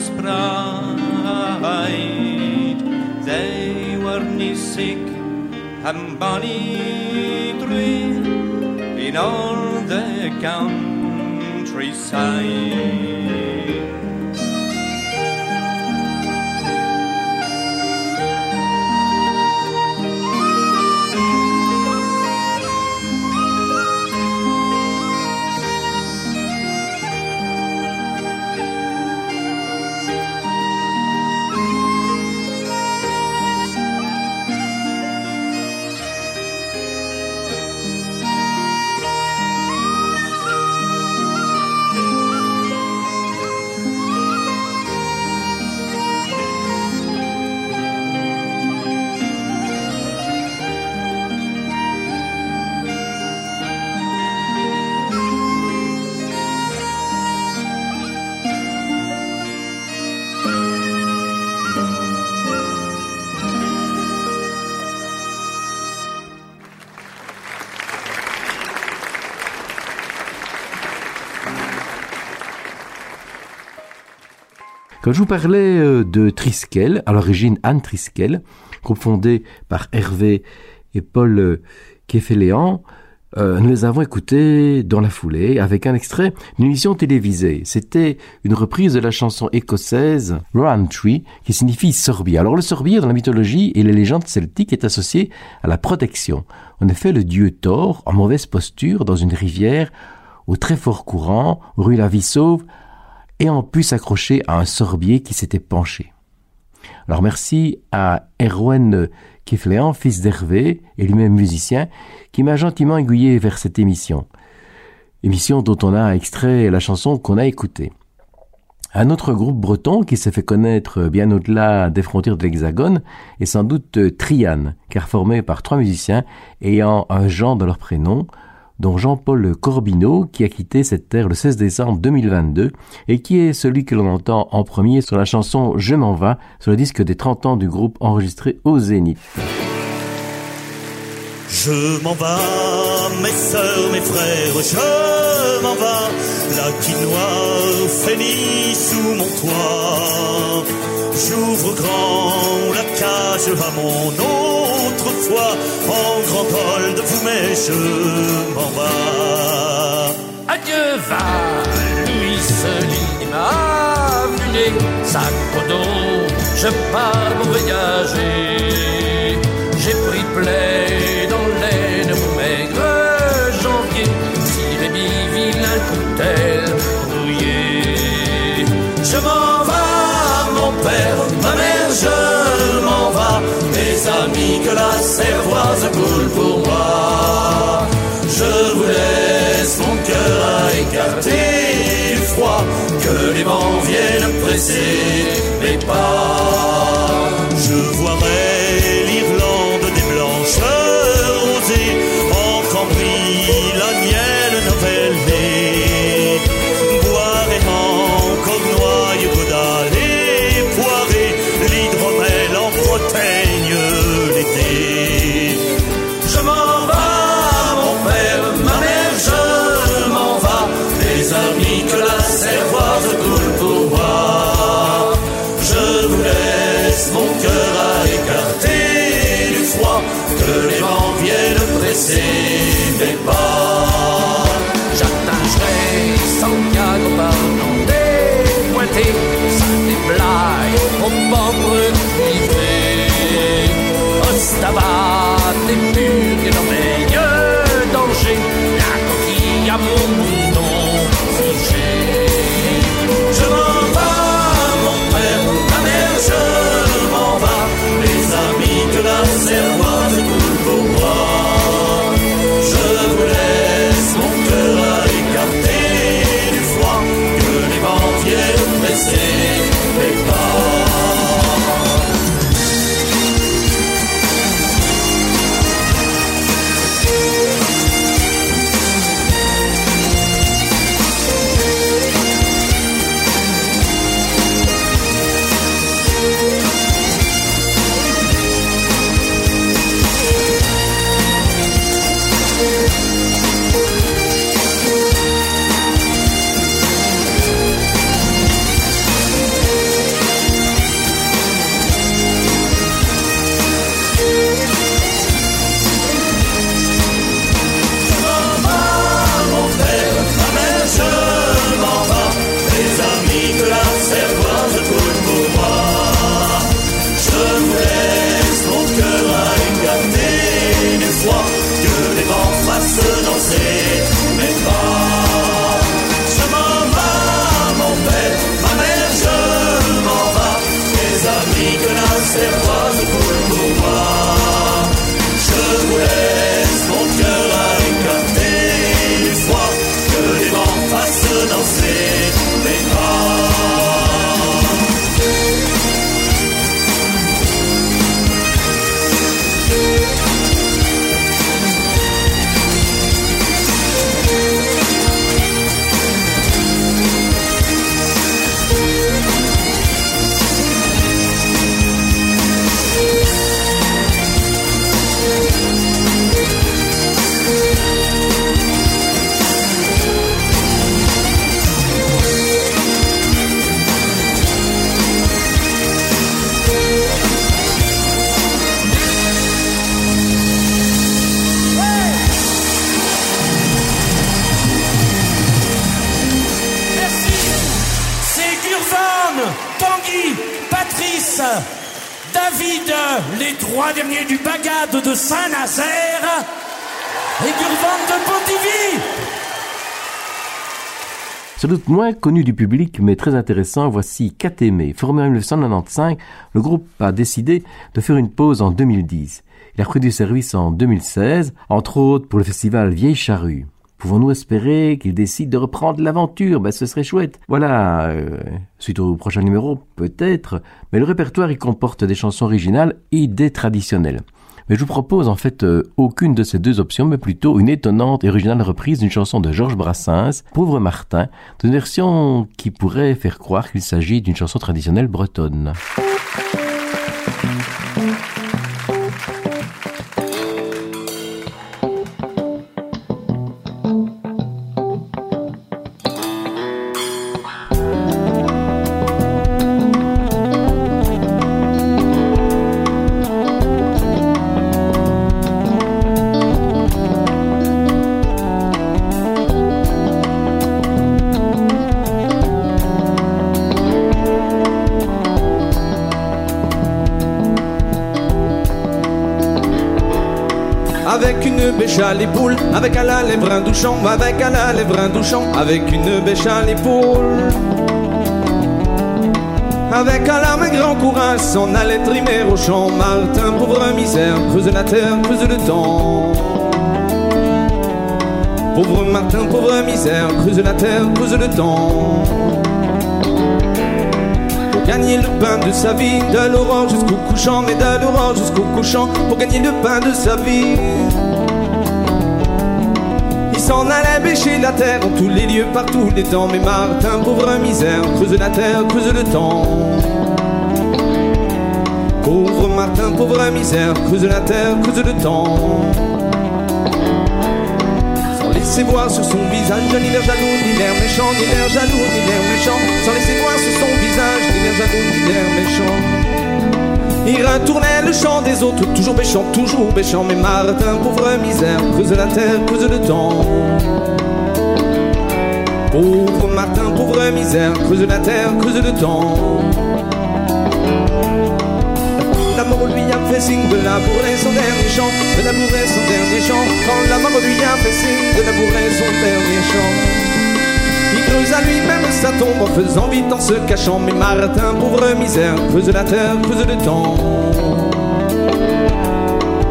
Summer's pride. They were nie sick and bonny tree in all the countryside. Je vous parlais euh, de Triskel, à l'origine Anne Triskel, groupe fondé par Hervé et Paul euh, Keffeléan, euh, nous les avons écoutés dans la foulée avec un extrait d'une émission télévisée. C'était une reprise de la chanson écossaise Rowan Tree qui signifie sorbier. Alors le sorbier dans la mythologie et les légendes celtiques est associé à la protection. En effet, le dieu Thor, en mauvaise posture dans une rivière au très fort courant, rue la vie sauve, ayant pu s'accrocher à un sorbier qui s'était penché. Alors merci à Erwan Kifléan, fils d'Hervé et lui-même musicien, qui m'a gentiment aiguillé vers cette émission. Émission dont on a extrait la chanson qu'on a écoutée. Un autre groupe breton qui s'est fait connaître bien au-delà des frontières de l'Hexagone est sans doute Trian, car formé par trois musiciens ayant un Jean dans leur prénom, dont Jean-Paul Corbineau, qui a quitté cette terre le 16 décembre 2022 et qui est celui que l'on entend en premier sur la chanson Je m'en vas, sur le disque des 30 ans du groupe enregistré au Zénith. Je m'en vas, mes sœurs, mes frères, je m'en vas. La quinoa frémit sous mon toit. J'ouvre grand la cage à mon autrefois en grand col de fumée, je m'en vas. Adieu va, Louis Celine m'a mulet, sac au dos, je pars pour voyager. J'ai pris plaie la servoise coule pour moi. Je vous laisse mon cœur à écarter du froid, que les vents viennent presser mes pas. Mes pas. J'attacherai Santiago par des pointés, ça déblaye au pauvre privé. Ostabat et les trois derniers du Bagade de Saint-Nazaire et Gurvan de Pontivy. Sans doute moins connu du public, mais très intéressant, voici Katémé. Formé en 1995, le groupe a décidé de faire une pause en 2010. Il a repris du service en 2016, entre autres pour le festival Vieille Charrue. Pouvons-nous espérer qu'il décide de reprendre l'aventure? Ben ce serait chouette. Voilà, euh, suite au prochain numéro, peut-être, mais le répertoire y comporte des chansons originales et des traditionnelles. Mais je vous propose en fait euh, aucune de ces deux options, mais plutôt une étonnante et originale reprise d'une chanson de Georges Brassens, Pauvre Martin, d'une version qui pourrait faire croire qu'il s'agit d'une chanson traditionnelle bretonne. Avec à la lèvre un avec à la lèvre un avec une bêche à l'épaule. Avec à la main grand courage, s'en allait trimer au champ. Martin, pauvre misère, creuse la terre, creuse le temps. Pauvre Martin, pauvre misère, creuse la terre, creuse le temps. Pour gagner le pain de sa vie, de l'aurore jusqu'au couchant, mais de l'aurore jusqu'au couchant, pour gagner le pain de sa vie. S'en allait bêcher la terre en tous les lieux, par tous les temps. Mais Martin, pauvre misère, creuse la terre, creuse le temps. Pauvre Martin, pauvre misère, creuse la terre, creuse le temps. Sans laisser voir sur son visage ni l'air jaloux, ni l'air méchant, ni l'air jaloux, ni l'air méchant. Sans laisser voir sur son visage ni l'air jaloux, ni l'air méchant. Il retournait le chant des autres, toujours méchant, toujours méchant. Mais Martin, pauvre misère, creuse la terre, creuse le temps. Pauvre Martin, pauvre misère, creuse la terre, creuse le temps. La mort lui a fait signe de labourer son dernier chant, de labourer son dernier chant. Quand la mort lui a fait signe de labourer son dernier chant. Il creuse à lui-même sa tombe en faisant vite en se cachant. Mais Martin, pauvre misère, creuse la terre, creuse le temps.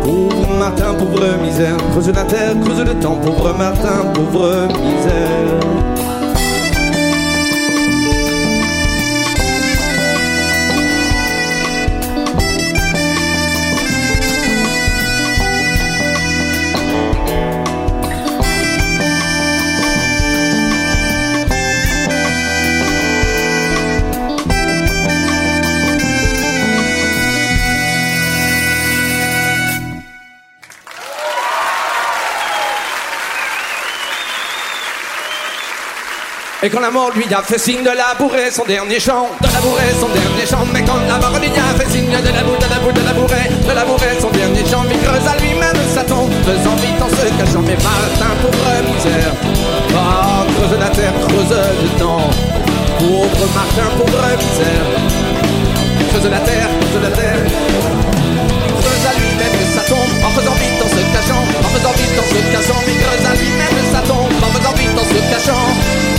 Pauvre Martin, pauvre misère, creuse la terre, creuse le temps. Pauvre Martin, pauvre misère. Quand la mort lui a fait signe de labourer son dernier champ, de labourer son dernier champ, mais quand la mort lui a fait signe de labourer, de labourer, de labourer, de labourer son dernier champ, il creuse à lui-même sa tombe, faisant vite en se cachant, mais Martin, pauvre misère, ah, creuse la terre, creuse le temps, pauvre Martin, pauvre misère, creuse la terre, creuse la terre, il creuse à lui-même sa tombe, en faisant vite en se cachant, en faisant vite en se cachant, il creuse à lui-même sa tombe, en faisant vite en se cachant.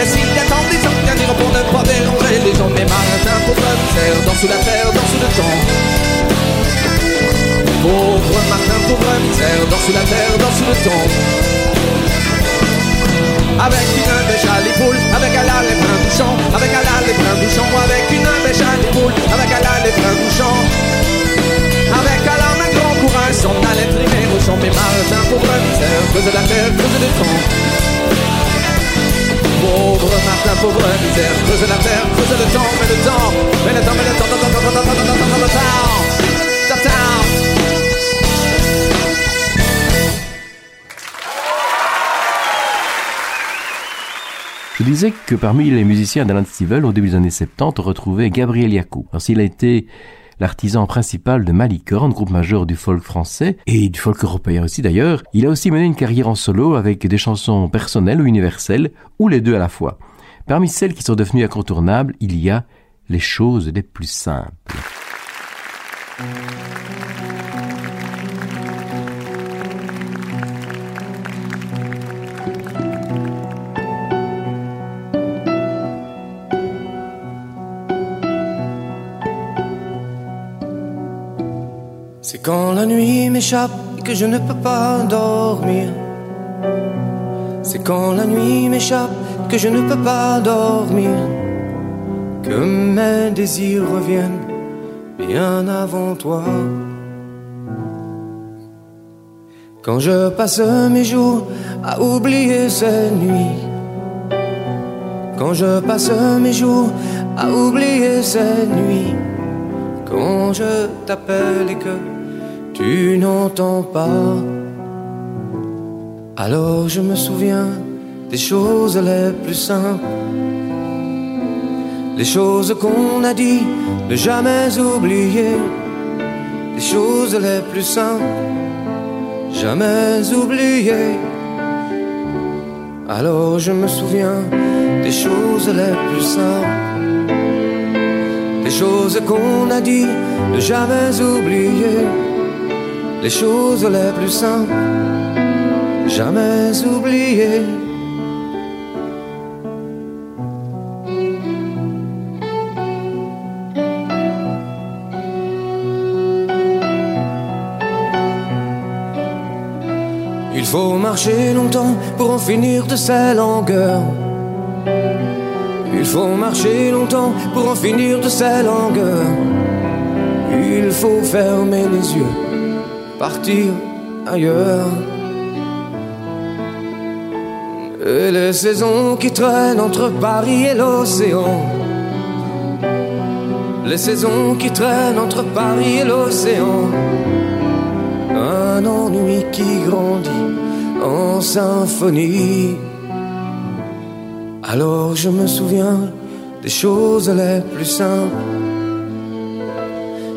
Et s'il y a tant des qui diront pour ne pas déranger les gens Mais Martin, pauvre misère, dans sous la terre, dans sous le temps. Pauvre Martin, pauvre misère, dans sous la terre, dans sous le temps. Avec une bêche à l'épaule, avec à lèvre un bouchon, avec à lèvre un bouchon, avec une bêche à l'épaule, avec à la lèvre un bouchon, avec à la grand courage, s'en allait trimer au champ, mais Martin, pauvre misère, creuse la terre, creuse le temps pauvre Martin, pauvre misère, creuse la terre, le temps, mais le temps, mais le temps, mais Je disais que parmi les musiciens d'Alan Stivell au début des années 70, on retrouvait Gabriel Yacou. Alors s'il a été l'artisan principal de Malicorne, groupe majeur du folk français et du folk européen aussi d'ailleurs, il a aussi mené une carrière en solo avec des chansons personnelles ou universelles, ou les deux à la fois. Parmi celles qui sont devenues incontournables, il y a les choses les plus simples. C'est quand la nuit m'échappe et que je ne peux pas dormir. C'est quand la nuit m'échappe que je ne peux pas dormir. Que mes désirs reviennent bien avant toi. Quand je passe mes jours à oublier ces nuits. Quand je passe mes jours à oublier ces nuits. Quand je t'appelle et que tu n'entends pas. Alors je me souviens des choses les plus simples. Les choses qu'on a dit, ne jamais oublier. Les choses les plus simples, jamais oublier. Alors je me souviens des choses les plus simples. Les choses qu'on a dit, ne jamais oublier. Les choses les plus simples, jamais oublier. Il faut marcher longtemps pour en finir de ces longueurs. Il faut marcher longtemps pour en finir de ces longueurs. Il faut fermer les yeux, partir ailleurs. Et les saisons qui traînent entre Paris et l'océan. Les saisons qui traînent entre Paris et l'océan. Un ennui qui grandit en symphonie. Alors je me souviens des choses les plus simples.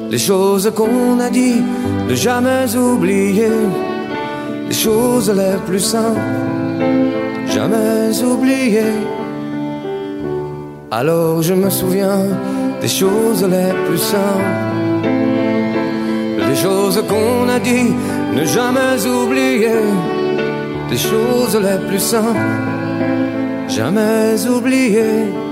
Les choses qu'on a dit, ne jamais oublier. Les choses les plus simples, jamais oublier. Alors je me souviens des choses les plus simples. Les choses qu'on a dit, ne jamais oublier. Des choses les plus simples, jamais oublier.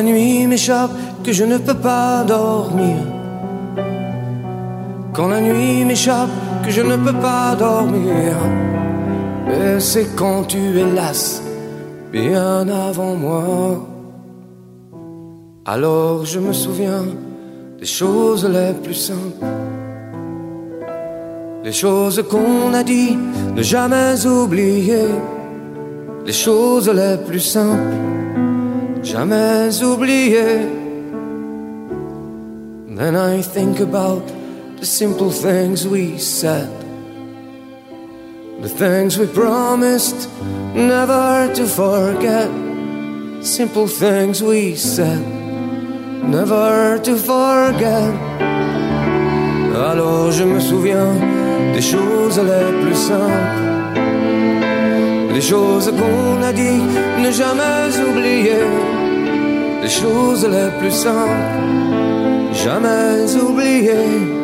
La nuit m'échappe que je ne peux pas dormir. Quand la nuit m'échappe que je ne peux pas dormir. Et c'est quand tu es las, bien avant moi. Alors je me souviens des choses les plus simples. Les choses qu'on a dit, ne jamais oublier. Les choses les plus simples jamais oublier. Then I think about the simple things we said, the things we promised never to forget, simple things we said, never to forget. Alors je me souviens des choses les plus simples. Les choses qu'on a dit, ne jamais oublier. Les choses les plus simples, jamais oublier.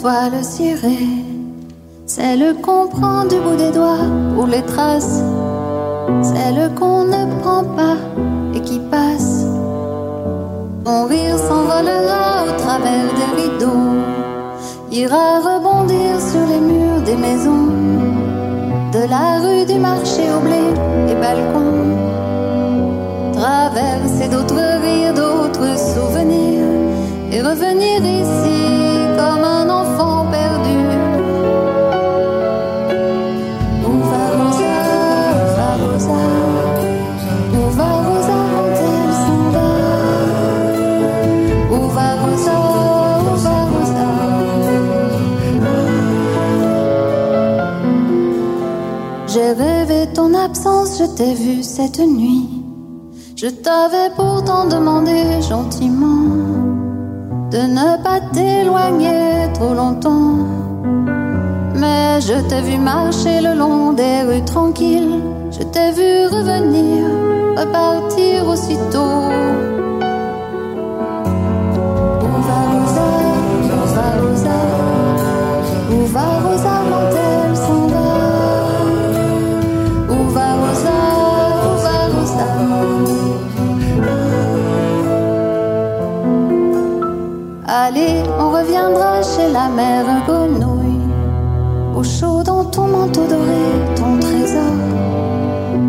Toile cirée. Celle qu'on prend du bout des doigts pour les traces. Celle qu'on ne prend pas et qui passe. Ton rire s'envolera au travers des rideaux. Ira rebondir sur les murs des maisons. De la rue du marché au blé et balcon. Traverser d'autres rires, d'autres souvenirs. Et revenir ici je t'ai vu cette nuit. Je t'avais pourtant demandé gentiment de ne pas t'éloigner longtemps. Mais je t'ai vu marcher le long des rues tranquilles. Je t'ai vu revenir, repartir aussitôt. Où va Rosa, où va Rosa, où va Rosa reviendra chez la mère grenouille. Au chaud dans ton manteau doré, ton trésor.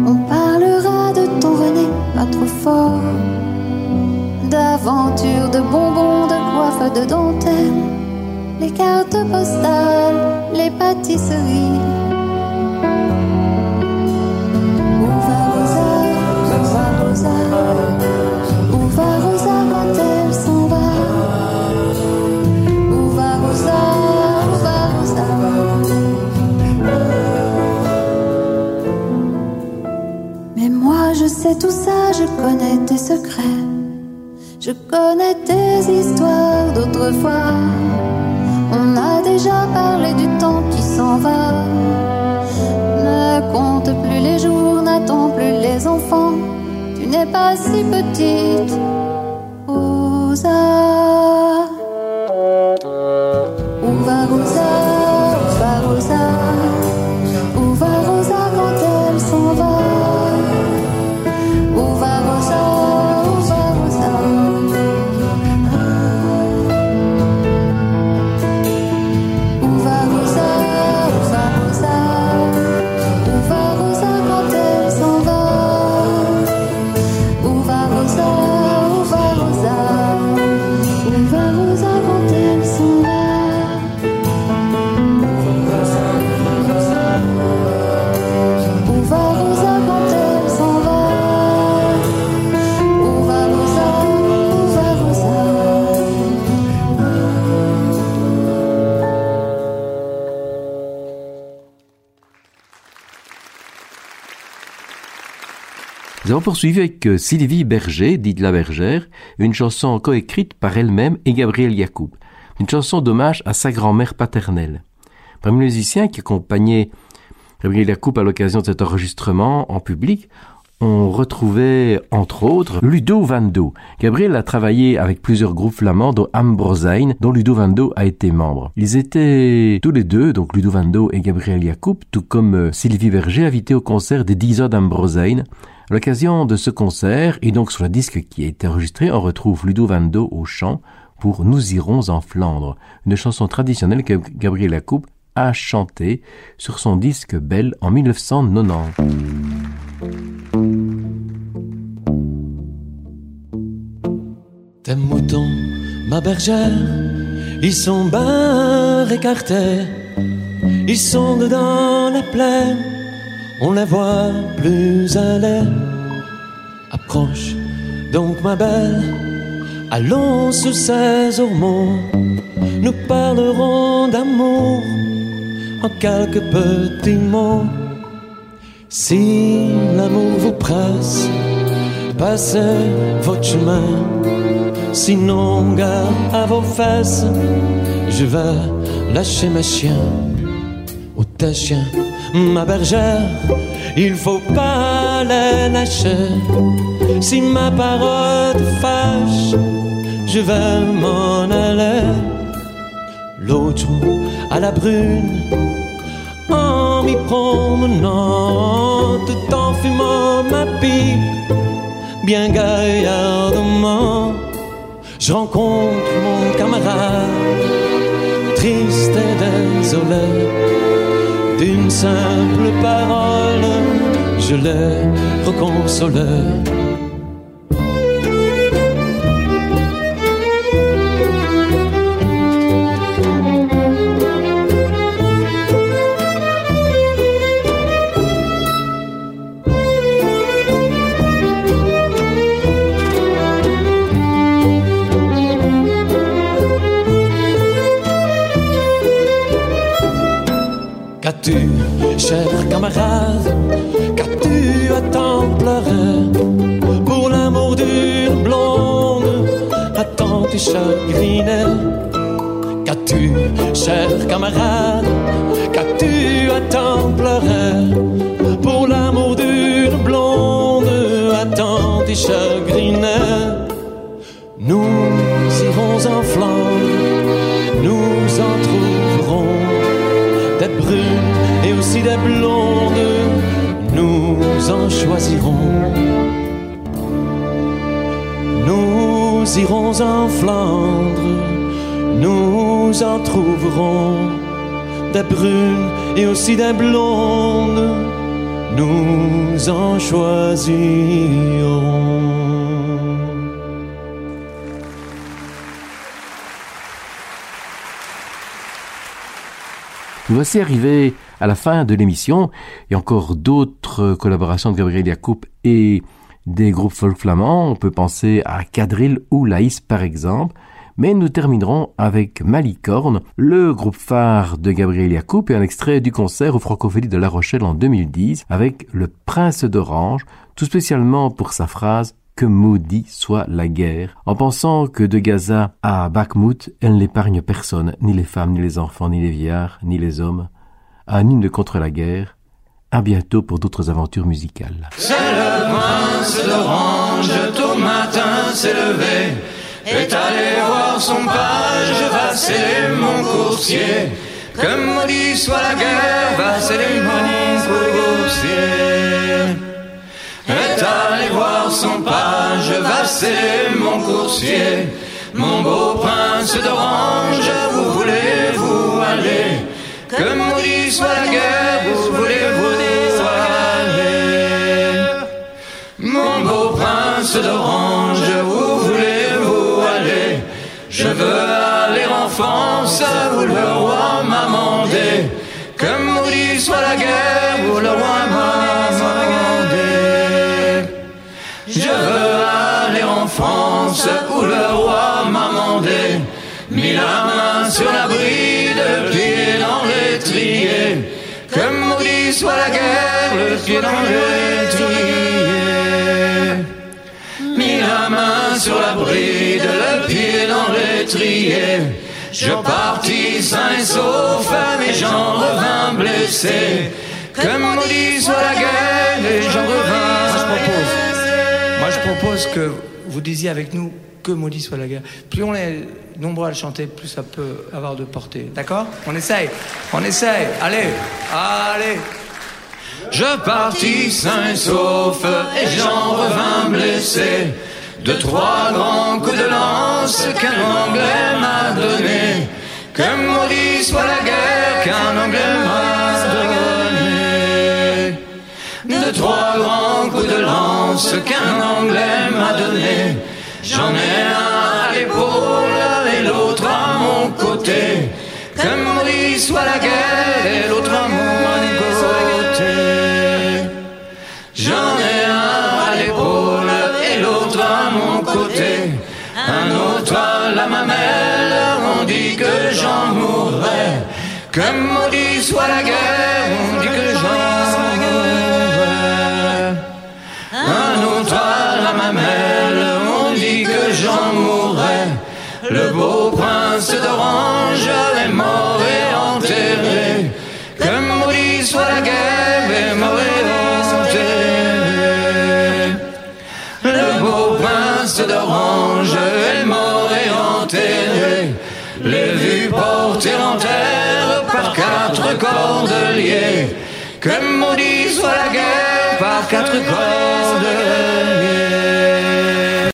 On parlera de ton René, pas trop fort. D'aventures, de bonbons, de coiffes, de dentelles. Les cartes postales, les pâtisseries. Rosa, va Rosa sais tout ça, je connais tes secrets. Je connais tes histoires d'autrefois. On a déjà parlé du temps qui s'en va. Ne compte plus les jours, n'attends plus les enfants. Tu n'es pas si petite Nous avons poursuivi avec euh, Sylvie Berger, dite La Bergère, une chanson coécrite par elle-même et Gabriel Yacoub. Une chanson d'hommage à sa grand-mère paternelle. Parmi les musiciens qui accompagnaient Gabriel Yacoub à l'occasion de cet enregistrement en public, on retrouvait entre autres Ludo Van Do. Gabriel a travaillé avec plusieurs groupes flamands dont Ambrosijn, dont Ludo Van Do a été membre. Ils étaient tous les deux, donc Ludo Van Do et Gabriel Yacoub, tout comme euh, Sylvie Berger, invités au concert des 10 ans d'Ambrosijn. L'occasion de ce concert, et donc sur le disque qui a été enregistré, on retrouve Ludo Van Do au chant pour Nous irons en Flandre, une chanson traditionnelle que Gabriel Yacoub a chantée sur son disque Belle en 1990. Tes moutons, ma bergère, ils sont bien écartés. Ils sont dedans la plaine, on les voit plus à l'air. Approche donc ma belle, allons sous ces ormeaux. Nous parlerons d'amour en quelques petits mots. Si l'amour vous presse, passez votre chemin. Sinon, garde à vos fesses, je vais lâcher mes chiens. Ou tes chiens, ma bergère, il faut pas les lâcher. Si ma parole te fâche, je vais m'en aller. l'autre à la brune, en m'y promenant, tout en fumant ma pipe, bien gaillardement, je rencontre mon camarade, triste et désolé, simple parole, je l'ai reconsolé. Qu'as-tu, cher camarade, qu'as-tu à tant pleurer pour l'amour d'une blonde, à tant te chagriner Qu'as-tu, cher camarade, qu'as-tu à pleurer pour l'amour d'une blonde, à tant te nous en choisirons. Nous irons en Flandre, nous en trouverons des brunes et aussi des blondes, nous en choisirons. Voici arrivés à la fin de l'émission et encore d'autres collaborations de Gabriel Yacoub et des groupes folk flamands. On peut penser à Cadril ou Laïs par exemple. Mais nous terminerons avec Malicorne, le groupe phare de Gabriel Yacoub et un extrait du concert au Francophonie de La Rochelle en 2010 avec le Prince d'Orange, tout spécialement pour sa phrase que maudit soit la guerre, en pensant que de Gaza à Bakhmut, elle n'épargne personne, ni les femmes, ni les enfants, ni les vieillards, ni les hommes. Un hymne contre la guerre. À bientôt pour d'autres aventures musicales. C'est le prince d'Orange, tôt matin s'est levé, est allé voir son page, va mon coursier. Que maudit soit la guerre, va sceller mon coursier. Est allé sceller mon coursier. Mon beau prince d'Orange, où voulez-vous aller? Que maudit soit la guerre, où voulez-vous aller Mon beau prince d'Orange, où voulez-vous aller? Je veux aller en France, où le roi m'a mandé. Que maudit soit la guerre, France, où le roi m'a mandé. Mis la main sur la bride, pied dans l'étrier. Que maudit soit la guerre, le pied dans l'étrier. Mis la main sur la bride, le pied dans l'étrier. Je partis sain et sauf, mais j'en revins blessé. Que maudit soit la guerre, et j'en revins Moi, je propose que vous disiez avec nous que maudit soit la guerre. Plus on est nombreux à le chanter, plus ça peut avoir de portée. D'accord On essaye. On essaye. Allez. Allez. Je partis sain et sauf et j'en revins blessé de trois grands coups de lance qu'un Anglais m'a donné. Que maudit soit la guerre qu'un Anglais m'a donné. De trois grands coups de lance qu'un Anglais m'a donné. J'en ai un à l'épaule et l'autre à mon côté. Que maudit soit la guerre et l'autre à mon côté. J'en ai un à l'épaule et l'autre à mon côté. Un autre à la mamelle, on dit que j'en mourrai. Que maudit soit la guerre,